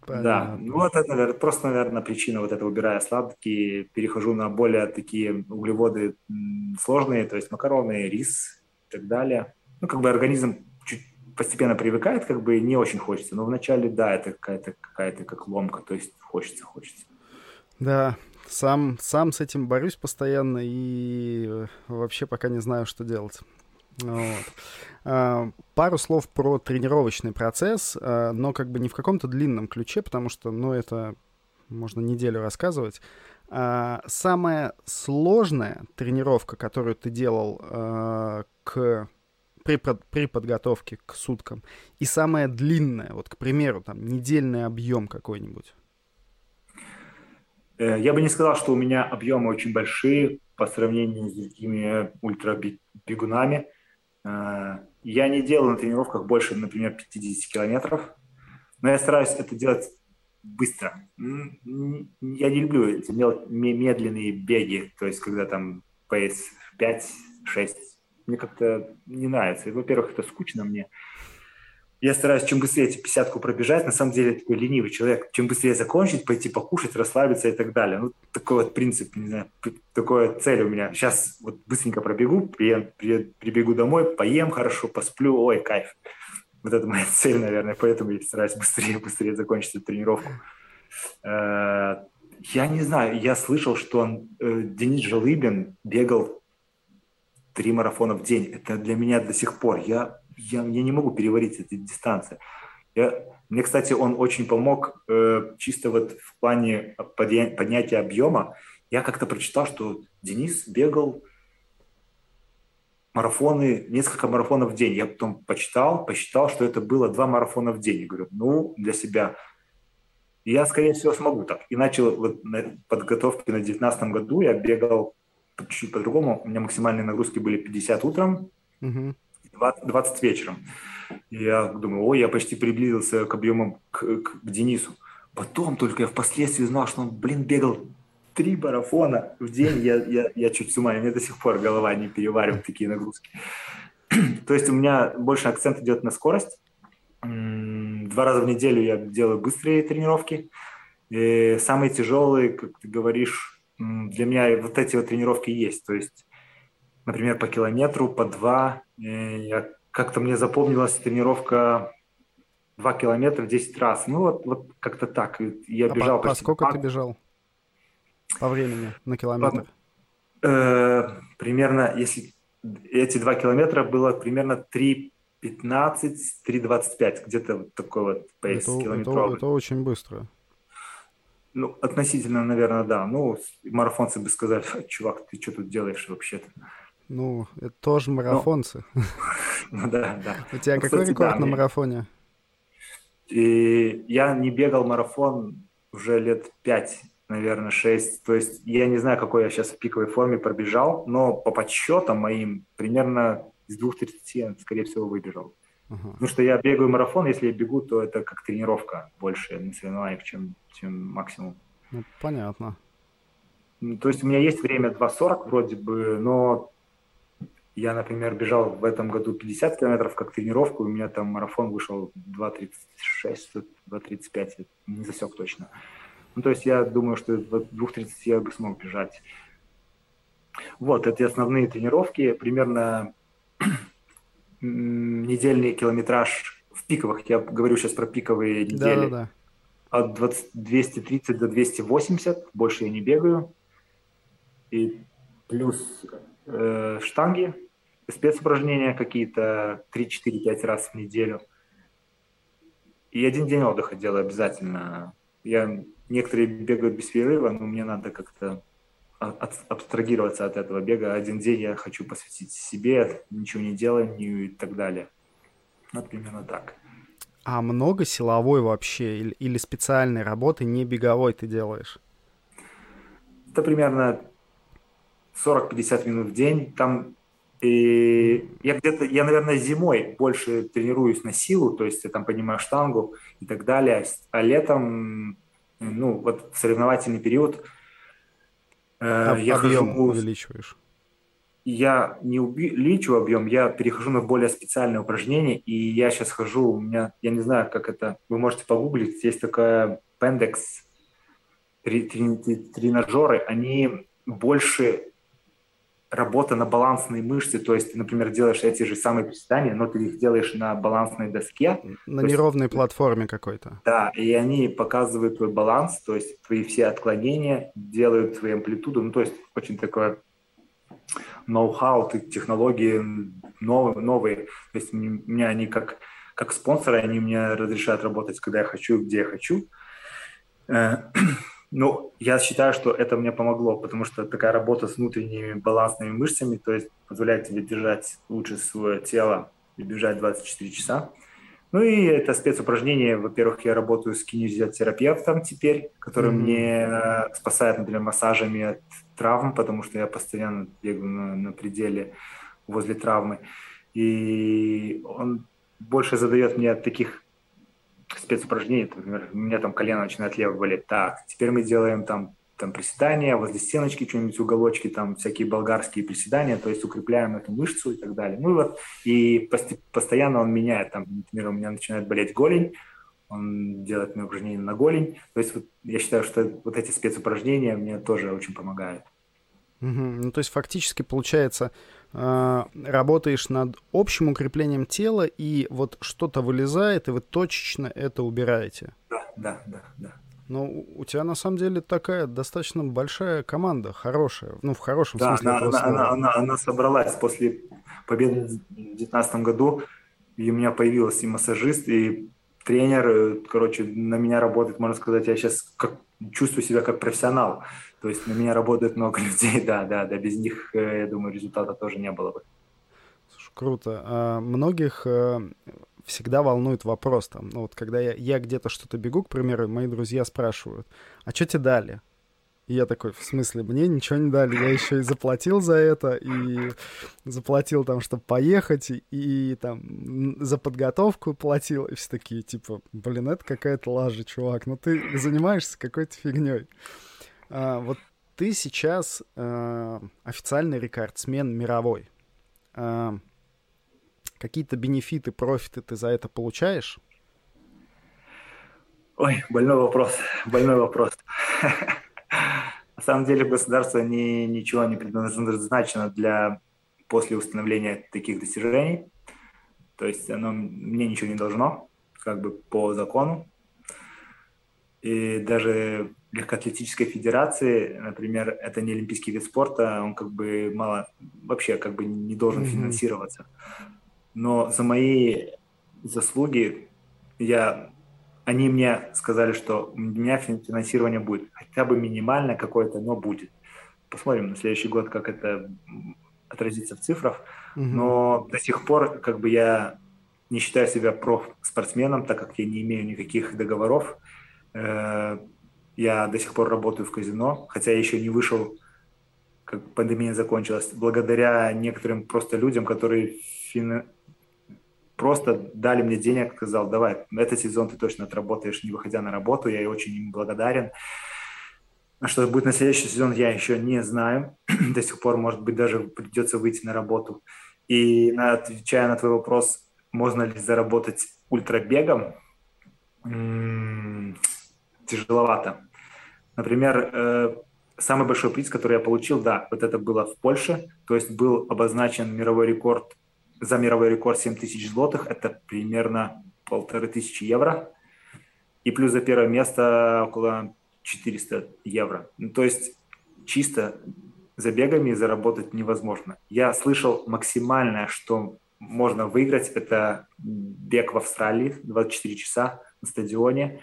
Понятно. Да, ну вот это наверное, просто, наверное, причина вот это, убирая сладкие, перехожу на более такие углеводы сложные, то есть макароны, рис и так далее. Ну, как бы организм чуть постепенно привыкает, как бы не очень хочется, но вначале, да, это какая-то какая-то как ломка, то есть хочется, хочется. Да, сам, сам с этим борюсь постоянно и э, вообще пока не знаю, что делать. Вот. А, пару слов про тренировочный процесс, а, но как бы не в каком-то длинном ключе, потому что, ну, это можно неделю рассказывать. А, самая сложная тренировка, которую ты делал к при, при подготовке к суткам, и самая длинная, вот, к примеру, там, недельный объем какой-нибудь? Э, я бы не сказал, что у меня объемы очень большие по сравнению с другими ультрабегунами. Э, я не делал на тренировках больше, например, 50 километров. Но я стараюсь это делать быстро. Я не люблю эти медленные беги, то есть когда там пейс 5-6. Мне как-то не нравится. Во-первых, это скучно мне. Я стараюсь чем быстрее эти пятьдесятку пробежать. На самом деле я такой ленивый человек. Чем быстрее закончить, пойти покушать, расслабиться и так далее. Ну, такой вот принцип, не знаю, такая цель у меня. Сейчас вот быстренько пробегу, прибегу домой, поем хорошо, посплю, ой, кайф. Вот это моя [LAUGHS] цель, наверное, поэтому я стараюсь быстрее, быстрее закончить эту тренировку. Э, я не знаю, я слышал, что он, э, Денис Жалыбин бегал три марафона в день. Это для меня до сих пор. Я, я, я не могу переварить эти дистанции. Я, мне, кстати, он очень помог э, чисто вот в плане подня, поднятия объема. Я как-то прочитал, что Денис бегал марафоны, несколько марафонов в день. Я потом почитал, посчитал, что это было два марафона в день. Я говорю, ну, для себя. я, скорее всего, смогу так. И начал вот на подготовке на 2019 году. Я бегал чуть-чуть по-другому. У меня максимальные нагрузки были 50 утром, угу. 20, 20 вечером. И я думаю, ой, я почти приблизился к объемам к, к, к Денису. Потом только я впоследствии узнал, что он, блин, бегал три марафона в день. Я, я, я чуть с ума, мне до сих пор голова не переваривает такие нагрузки. [CLEARS THROAT] То есть у меня больше акцент идет на скорость. Два раза в неделю я делаю быстрые тренировки. И самые тяжелые, как ты говоришь, для меня вот эти вот тренировки есть. То есть, например, по километру, по два. Я, как-то мне запомнилась тренировка 2 километра 10 раз. Ну, вот, вот как-то так. Я а бежал по, по сколько ты бежал? По времени на километр? По, э, примерно, если эти 2 километра было примерно 3.15, 3.25, где-то вот такой вот пейс это, километровый. Это, это очень быстро. Ну, относительно, наверное, да. Ну, марафонцы бы сказали, чувак, ты что тут делаешь вообще-то? Ну, это тоже ну, марафонцы. [LAUGHS] Ну, да, да. У тебя ну, какой рекорд на марафоне? И я не бегал марафон уже лет пять, наверное, шесть. То есть я не знаю, какой я сейчас в пиковой форме пробежал, но по подсчетам моим примерно из 2.30 я, скорее всего, выбежал. Uh-huh. Потому что я бегаю марафон, если я бегу, то это как тренировка больше на соревнованиях, чем, чем максимум. Ну, понятно. То есть у меня есть время 2.40 вроде бы, но я, например, бежал в этом году 50 километров как тренировку, у меня там марафон вышел 2.36, 2.35, не засек точно. Ну, то есть я думаю, что в 2.30 я бы смог бежать. Вот, это основные тренировки. Примерно [CLEARS THROAT] недельный километраж в пиковых, я говорю сейчас про пиковые недели, да, да, да. от 20, 230 до 280, больше я не бегаю, и плюс э, штанги, спецупражнения какие-то 3-4-5 раз в неделю. И один день отдыха делаю обязательно. Я, некоторые бегают без перерыва, но мне надо как-то от, абстрагироваться от этого бега. Один день я хочу посвятить себе, ничего не деланию и так далее. Вот примерно так. А много силовой вообще или, или специальной работы не беговой ты делаешь? Это примерно 40-50 минут в день. Там и я где-то, я, наверное, зимой больше тренируюсь на силу, то есть я там поднимаю штангу и так далее, а летом, ну, вот соревновательный период, Э, я объем хожу, увеличиваешь? Я не увеличиваю объем, я перехожу на более специальные упражнения, и я сейчас хожу, у меня, я не знаю, как это, вы можете погуглить, есть такая Pendex тренажеры, они больше работа на балансной мышце, то есть например, делаешь эти же самые приседания, но ты их делаешь на балансной доске. На неровной есть, платформе какой-то. Да, и они показывают твой баланс, то есть твои все отклонения, делают твою амплитуду, ну то есть очень такое ноу-хау, технологии новые, новые. То есть у меня они как, как спонсоры, они мне разрешают работать, когда я хочу, где я хочу. [CLEARS THROAT] Ну, я считаю, что это мне помогло, потому что такая работа с внутренними балансными мышцами, то есть позволяет тебе держать лучше свое тело и бежать 24 часа. Ну и это спецупражнение. Во-первых, я работаю с кинезиотерапевтом теперь, который mm-hmm. мне э, спасает, например, массажами от травм, потому что я постоянно бегаю на, на пределе возле травмы. И он больше задает мне таких спецупражнения, например, у меня там колено начинает лево болеть, так, теперь мы делаем там там приседания, возле стеночки что-нибудь уголочки, там всякие болгарские приседания, то есть укрепляем эту мышцу и так далее. Ну вот, и постоянно он меняет, там, например, у меня начинает болеть голень, он делает мне упражнения на голень. То есть вот, я считаю, что вот эти спецупражнения мне тоже очень помогают. Угу. Ну, то есть фактически получается, работаешь над общим укреплением тела, и вот что-то вылезает, и вы точечно это убираете. Да, да, да, да. Ну, у тебя на самом деле такая достаточно большая команда, хорошая, ну, в хорошем да, смысле. Да, она, она, она, она собралась после победы в 2019 году, и у меня появился и массажист, и тренер, э, короче, на меня работает, можно сказать, я сейчас как, чувствую себя как профессионал. То есть на меня работает много [LAUGHS] людей, да, да, да, без них, э, я думаю, результата тоже не было бы. Слушай, круто. А многих э, всегда волнует вопрос там, ну вот когда я, я где-то что-то бегу, к примеру, мои друзья спрашивают, а что тебе дали? И я такой, в смысле, мне ничего не дали, я еще и заплатил за это, и заплатил там, чтобы поехать, и, и там за подготовку платил, и все такие, типа, блин, это какая-то лажа, чувак, ну ты занимаешься какой-то фигней. А, вот ты сейчас а, официальный рекордсмен мировой. А, Какие-то бенефиты, профиты ты за это получаешь? Ой, больной вопрос, больной вопрос. На самом деле государство ни, ничего не предназначено для после установления таких достижений. То есть оно мне ничего не должно, как бы по закону. И даже легкоатлетической федерации, например, это не олимпийский вид спорта, он как бы мало, вообще как бы не должен mm-hmm. финансироваться но за мои заслуги я, они мне сказали, что у меня финансирование будет, хотя бы минимально какое-то, но будет. Посмотрим на следующий год, как это отразится в цифрах. Угу. Но до сих пор как бы я не считаю себя проф-спортсменом, так как я не имею никаких договоров. Э, я до сих пор работаю в казино, хотя я еще не вышел, как пандемия закончилась, благодаря некоторым просто людям, которые фин просто дали мне денег, сказал, давай, этот сезон ты точно отработаешь, не выходя на работу, я очень им благодарен. А что будет на следующий сезон, я еще не знаю. [CLEARS THROAT] До сих пор, может быть, даже придется выйти на работу. И отвечая на твой вопрос, можно ли заработать ультрабегом, тяжеловато. Например, э, самый большой приз, который я получил, да, вот это было в Польше, то есть был обозначен мировой рекорд за мировой рекорд 7 тысяч злотых, это примерно полторы тысячи евро. И плюс за первое место около 400 евро. Ну, то есть чисто забегами заработать невозможно. Я слышал максимальное, что можно выиграть, это бег в Австралии, 24 часа на стадионе.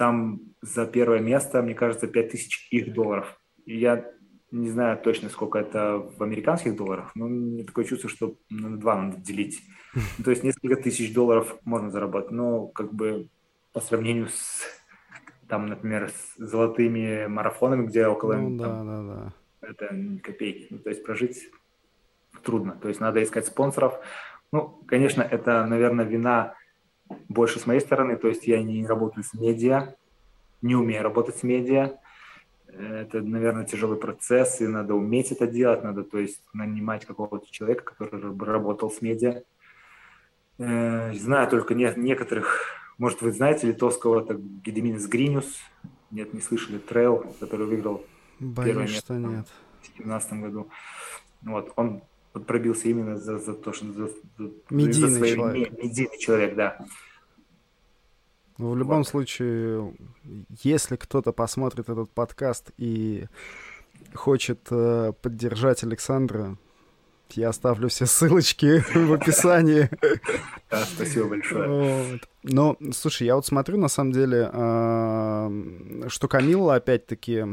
Там за первое место, мне кажется, 5000 их долларов. Я не знаю точно, сколько это в американских долларах, но мне такое чувство, что на два надо делить. [LAUGHS] Ну, то есть несколько тысяч долларов можно заработать, но как бы по сравнению с, там, например, с золотыми марафонами, где около... Ну, да, там, да, да. Это копейки. Ну, то есть прожить трудно. То есть надо искать спонсоров. Ну, конечно, это, наверное, вина больше с моей стороны. То есть я не работаю с медиа, не умею работать с медиа это, наверное, тяжелый процесс, и надо уметь это делать, надо, то есть, нанимать какого-то человека, который работал с медиа. Э, знаю только не, некоторых, может, вы знаете литовского, так Гедиминас Гринюс, нет, не слышали, Трейл, который выиграл Боюсь, первое место что нет. в 2017 году. Вот, он пробился именно за, за то, что за, медийный за свои, человек. медийный человек, да. Ну, в любом вот. случае, если кто-то посмотрит этот подкаст и хочет э, поддержать Александра, я оставлю все ссылочки [LAUGHS] в описании. Да, спасибо большое. Но, слушай, я вот смотрю, на самом деле, э, что Камилла, опять-таки,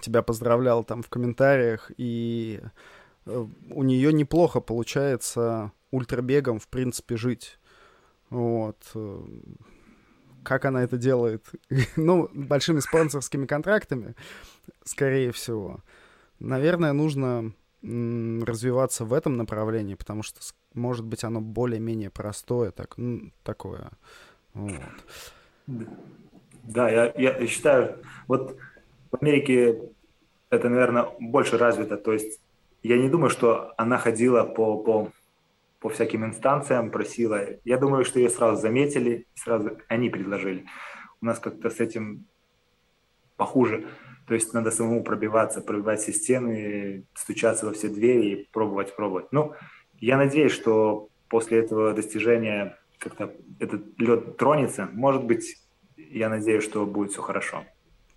тебя поздравлял там в комментариях, и у нее неплохо получается ультрабегом, в принципе, жить. Вот как она это делает? [LAUGHS] ну, большими спонсорскими контрактами, скорее всего. Наверное, нужно развиваться в этом направлении, потому что, может быть, оно более-менее простое, так, ну, такое Вот. Да, я, я считаю, вот в Америке это, наверное, больше развито. То есть я не думаю, что она ходила по, по, по всяким инстанциям, просила. Я думаю, что ее сразу заметили, сразу они предложили. У нас как-то с этим похуже. То есть надо самому пробиваться, пробивать все стены, стучаться во все двери и пробовать, пробовать. Ну, я надеюсь, что после этого достижения как-то этот лед тронется. Может быть, я надеюсь, что будет все хорошо.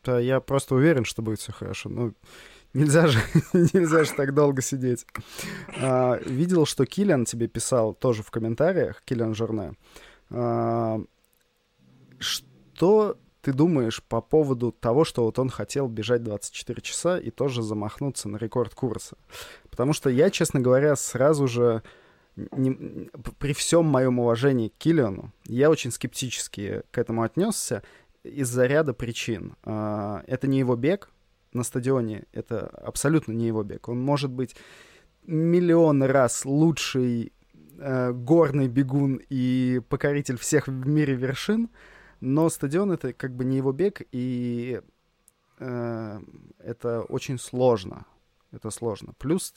Да, я просто уверен, что будет все хорошо. Ну, нельзя же, [LAUGHS] нельзя же так долго сидеть. А, видел, что Киллиан тебе писал тоже в комментариях, Киллиан Журне. А, что ты думаешь по поводу того, что вот он хотел бежать 24 часа и тоже замахнуться на рекорд курса? Потому что я, честно говоря, сразу же не, при всем моем уважении к Киллиану, я очень скептически к этому отнесся из-за ряда причин. А, это не его бег на стадионе, это абсолютно не его бег. Он может быть миллион раз лучший э, горный бегун и покоритель всех в мире вершин, но стадион это как бы не его бег, и э, это очень сложно. Это сложно. Плюс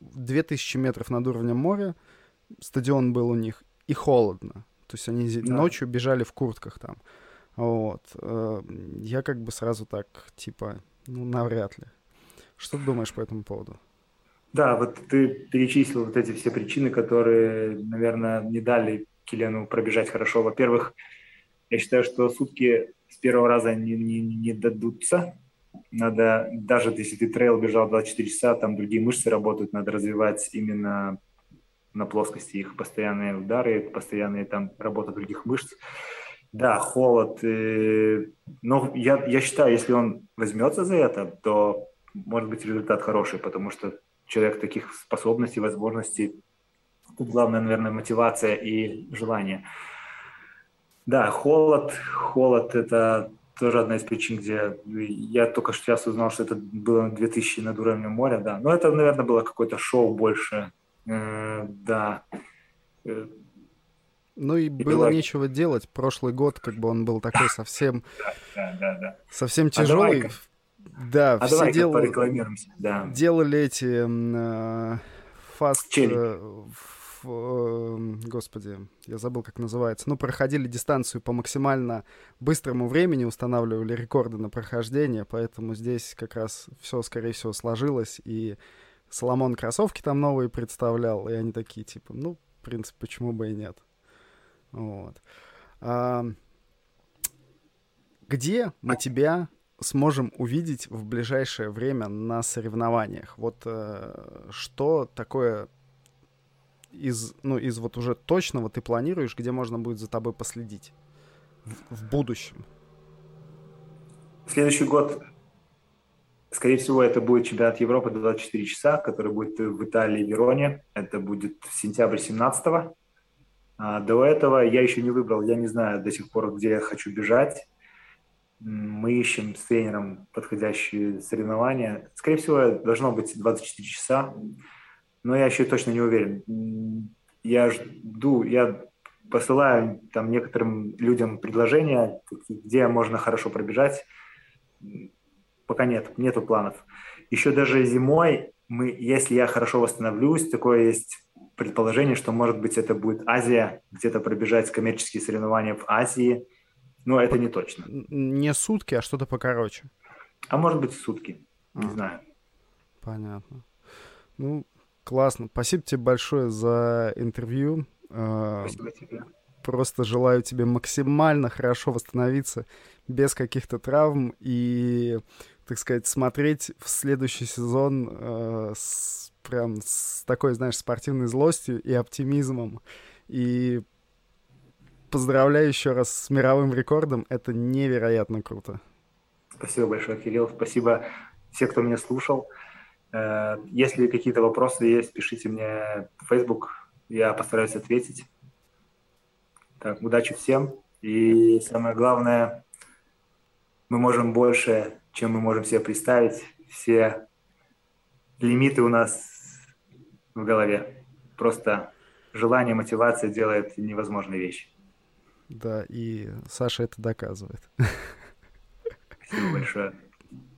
2000 метров над уровнем моря, стадион был у них, и холодно. То есть они да. ночью бежали в куртках там. Вот. Э, я как бы сразу так, типа, ну, навряд ли. Что ты думаешь по этому поводу? Да, вот ты перечислил вот эти все причины, которые, наверное, не дали Килену пробежать хорошо. Во-первых, я считаю, что сутки с первого раза не, не, не дадутся. Надо, даже если ты трейл бежал 24 часа, там другие мышцы работают, надо развивать именно на плоскости их постоянные удары, постоянные там работа других мышц. Да, холод. Э, но я, я считаю, если он возьмется за это, то может быть результат хороший, потому что человек таких способностей, возможностей. Тут главное, наверное, мотивация и желание. Да, холод. Холод – это тоже одна из причин, где я только что сейчас узнал, что это было 2000 над уровнем моря, да. Но это, наверное, было какое-то шоу больше. Э, да. Ну и, и было нечего делать. Прошлый год, как бы он был такой [LAUGHS] совсем, да, да, да. совсем тяжелый. А да, а все дел... да. делали эти э, фаст, э, э, господи, я забыл, как называется. Ну, проходили дистанцию по максимально быстрому времени, устанавливали рекорды на прохождение, поэтому здесь как раз все, скорее всего, сложилось. И Соломон кроссовки там новые представлял, и они такие, типа, ну, в принципе, почему бы и нет. Вот. А, где мы тебя сможем увидеть в ближайшее время на соревнованиях? Вот э, что такое из, ну, из вот уже точного ты планируешь, где можно будет за тобой последить в, в будущем? Следующий год, скорее всего, это будет чемпионат Европы 24 часа, который будет в Италии, Вероне. Это будет сентябрь 17 -го. А до этого я еще не выбрал, я не знаю до сих пор, где я хочу бежать. Мы ищем с тренером подходящие соревнования. Скорее всего, должно быть 24 часа, но я еще точно не уверен. Я жду, я посылаю там некоторым людям предложения, где можно хорошо пробежать. Пока нет, нету планов. Еще даже зимой, мы, если я хорошо восстановлюсь, такое есть предположение, что, может быть, это будет Азия, где-то пробежать коммерческие соревнования в Азии. Но это не точно. Не сутки, а что-то покороче. А может быть, сутки. Не а. знаю. Понятно. Ну, классно. Спасибо тебе большое за интервью. А, Спасибо тебе. Просто желаю тебе максимально хорошо восстановиться без каких-то травм и, так сказать, смотреть в следующий сезон э, с прям с такой, знаешь, спортивной злостью и оптимизмом. И поздравляю еще раз с мировым рекордом. Это невероятно круто. Спасибо большое, Кирилл. Спасибо всем, кто меня слушал. Э, если какие-то вопросы есть, пишите мне в Facebook. Я постараюсь ответить. Так, удачи всем. И самое главное, мы можем больше, чем мы можем себе представить. Все лимиты у нас в голове. Просто желание, мотивация делает невозможные вещи. Да, и Саша это доказывает. Спасибо большое.